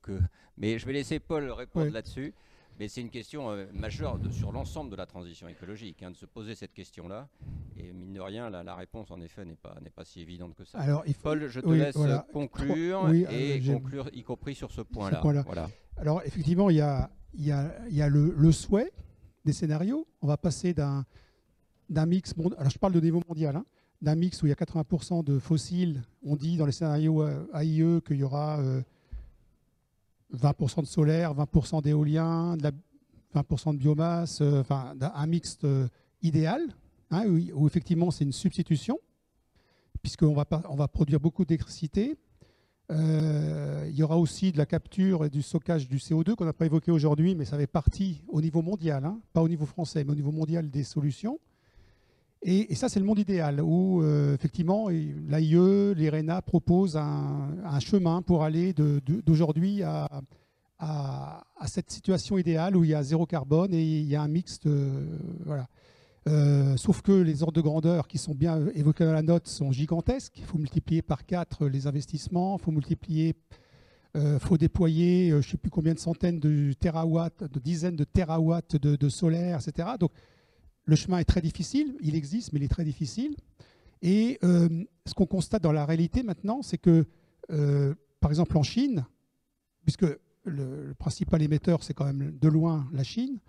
mais je vais laisser Paul répondre là-dessus. Mais c'est une question euh, majeure sur l'ensemble de la transition écologique, hein, de se poser cette question-là. Et mine de rien, la, réponse, en effet, n'est pas, pas si évidente que ça. Alors, Paul, je te laisse conclure et euh, conclure, y compris sur ce point-là. voilà. Alors, effectivement, il y a, y a, y a le, souhait des scénarios. On va passer d'un mix. Alors, je parle de niveau mondial. Hein, d'un mix où il y a 80% de fossiles. On dit dans les scénarios AIE euh, qu'il y aura 20% de solaire, 20% d'éolien, 20% de biomasse, euh, un mixte euh, idéal, hein, où, effectivement c'est une substitution, puisqu'on va, on va produire beaucoup d'électricité. Euh, il y aura aussi de la capture et du stockage du CO2 qu'on n'a pas évoqué aujourd'hui, mais ça fait partie au niveau mondial, hein, pas au niveau français, mais au niveau mondial des solutions. Et, ça, c'est le monde idéal où, euh, effectivement, l'AIE, l'IRENA proposent un, chemin pour aller d'aujourd'hui à, cette situation idéale où il y a zéro carbone et il y a un mixte. Euh, voilà. Euh, sauf que les ordres de grandeur qui sont bien évoqués dans la note sont gigantesques. Il faut multiplier par 4 les investissements, il faut multiplier, euh, faut déployer je ne sais plus combien de centaines de terawatts, de dizaines de terawatts de, de, solaire, etc. Donc le chemin est très difficile, il existe, mais il est très difficile. Et ce qu'on constate dans la réalité maintenant, c'est que, par exemple en Chine, puisque le, principal émetteur, c'est quand même de loin la Chine,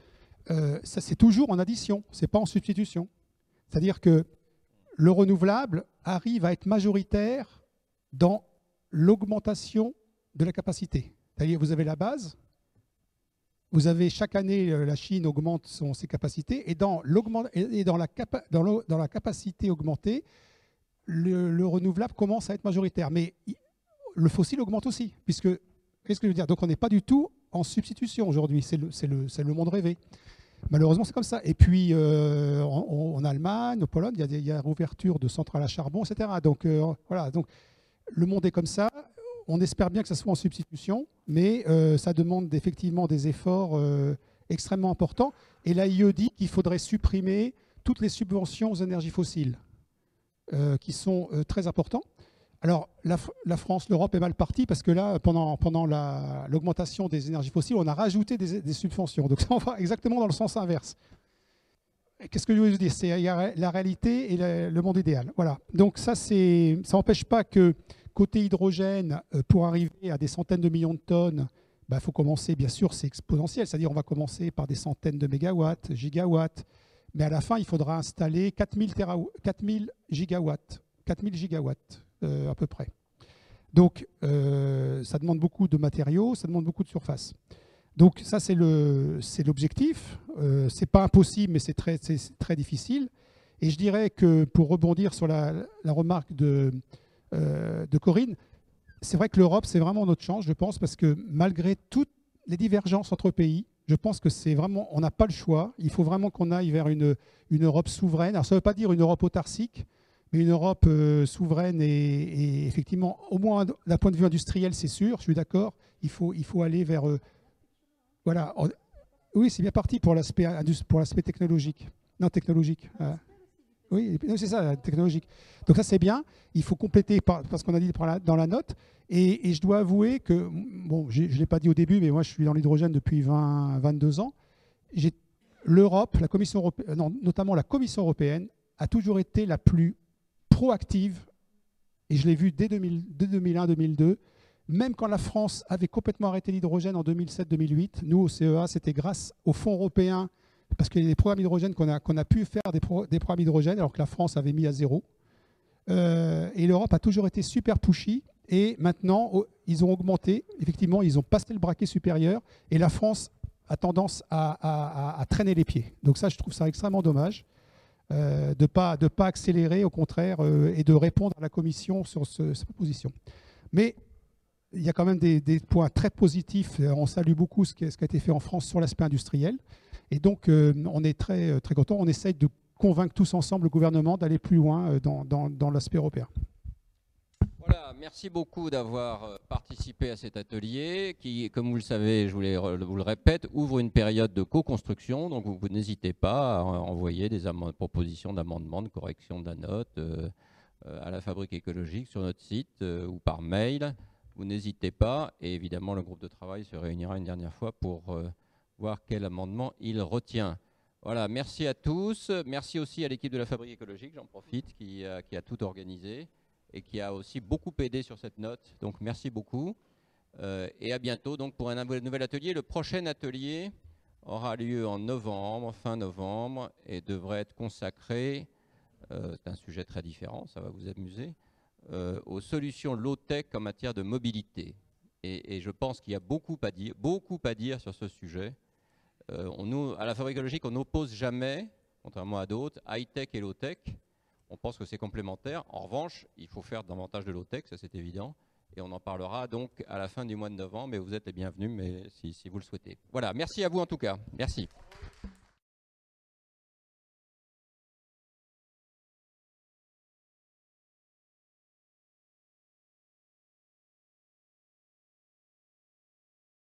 euh, c'est toujours en addition, c'est pas en substitution. C'est-à-dire que le renouvelable arrive à être majoritaire dans l'augmentation de la capacité. C'est-à-dire vous avez la base, vous avez chaque année euh, la Chine augmente ses capacités et dans, la, capacité augmentée, le, le, renouvelable commence à être majoritaire. Mais le fossile augmente aussi, puisque Qu'est-ce que je veux dire? Donc on n'est pas du tout en substitution aujourd'hui, c'est le, monde rêvé. Malheureusement, c'est comme ça. Et puis, euh, en, Allemagne, en Pologne, il y, a des, de centrales à charbon, etc. Donc, euh, voilà. Donc, le monde est comme ça. On espère bien que ça soit en substitution, mais euh, ça demande effectivement des efforts extrêmement importants. Et l'AIE dit qu'il faudrait supprimer toutes les subventions aux énergies fossiles, qui sont très importantes. Alors, la, France, l'Europe est mal partie parce que là, pendant, l'augmentation des énergies fossiles, on a rajouté des, subventions. Donc, ça, va exactement dans le sens inverse. Qu'est-ce que je veux dire? C'est la réalité et le, monde idéal. Voilà. Donc, ça, ça n'empêche pas que côté hydrogène, euh, pour arriver à des centaines de millions de tonnes, il bah, faut commencer, bien sûr, c'est exponentiel. C'est-à-dire, on va commencer par des centaines de mégawatts, gigawatts. Mais à la fin, il faudra installer 4000, 4000 gigawatts. 4000 gigawatts. Euh, à peu près. Donc, euh, ça demande beaucoup de matériaux, ça demande beaucoup de surface. Donc, ça, c'est l'objectif. Euh, c'est pas impossible, mais c'est très, très difficile. Et je dirais que pour rebondir sur la, remarque de, de Corinne, c'est vrai que l'Europe, c'est vraiment notre chance, je pense, parce que malgré toutes les divergences entre pays, je pense que c'est vraiment, on n'a pas le choix. Il faut vraiment qu'on aille vers une, Europe souveraine. Alors, ça ne veut pas dire une Europe autarcique, mais une Europe euh, souveraine et, effectivement, au moins d'un point de vue industriel, c'est sûr, je suis d'accord, il faut, il faut aller vers... Euh, voilà. Oui, c'est bien parti pour l'aspect technologique. Non, technologique. Oui, c'est ça, technologique. Donc ça, c'est bien. Il faut compléter par, parce qu'on a dit dans la note. Et, je dois avouer que, bon, je ne l'ai pas dit au début, mais moi, je suis dans l'hydrogène depuis 20, 22 ans. L'Europe, la Commission européenne, non, notamment la Commission européenne, a toujours été la plus proactive, et je l'ai vu dès, 2001-2002, même quand la France avait complètement arrêté l'hydrogène en 2007-2008, nous au CEA, c'était grâce aux fonds européens, parce qu'il y a des programmes hydrogène qu'on a, qu'on a pu faire des, programmes hydrogène, alors que la France avait mis à zéro. Euh, et l'Europe a toujours été super pushy, et maintenant, ils ont augmenté, effectivement, ils ont passé le braquet supérieur, et la France a tendance à, traîner les pieds. Donc ça, je trouve ça extrêmement dommage. Euh, de ne pas, de pas accélérer, au contraire, euh, et de répondre à la Commission sur ce, cette proposition. Mais il y a quand même des, points très positifs. On salue beaucoup ce qui, a été fait en France sur l'aspect industriel. Et donc, euh, on est très, très content. On essaye de convaincre tous ensemble le gouvernement d'aller plus loin dans, dans, dans l'aspect européen. Voilà, merci beaucoup d'avoir euh, participé à cet atelier qui, comme vous le savez, je vous, le répète, ouvre une période de co-construction. Donc, vous, n'hésitez pas à envoyer des propositions d'amendement, de correction de la note euh, euh, à la fabrique écologique sur notre site ou par mail. Vous n'hésitez pas. Et évidemment, le groupe de travail se réunira une dernière fois pour voir quel amendement il retient. Voilà, merci à tous. Merci aussi à l'équipe de la fabrique écologique, j'en profite, qui a tout organisé et qui a aussi beaucoup aidé sur cette note. Donc merci beaucoup. Euh, et à bientôt donc pour un nouvel atelier. Le prochain atelier aura lieu en novembre, fin novembre, et devrait être consacré, euh, c'est un sujet très différent, ça va vous amuser, euh, aux solutions low-tech en matière de mobilité. Et, je pense qu'il y a beaucoup à dire, beaucoup à dire sur ce sujet. On nous, à la fabrique écologique, on n'oppose jamais, contrairement à d'autres, high-tech et low-tech on pense que c'est complémentaire. En revanche, il faut faire davantage de low-tech, ça c'est évident. Et on en parlera donc à la fin du mois de novembre, mais vous êtes les bienvenus mais si vous le souhaitez. Voilà, merci à vous en tout cas. Merci.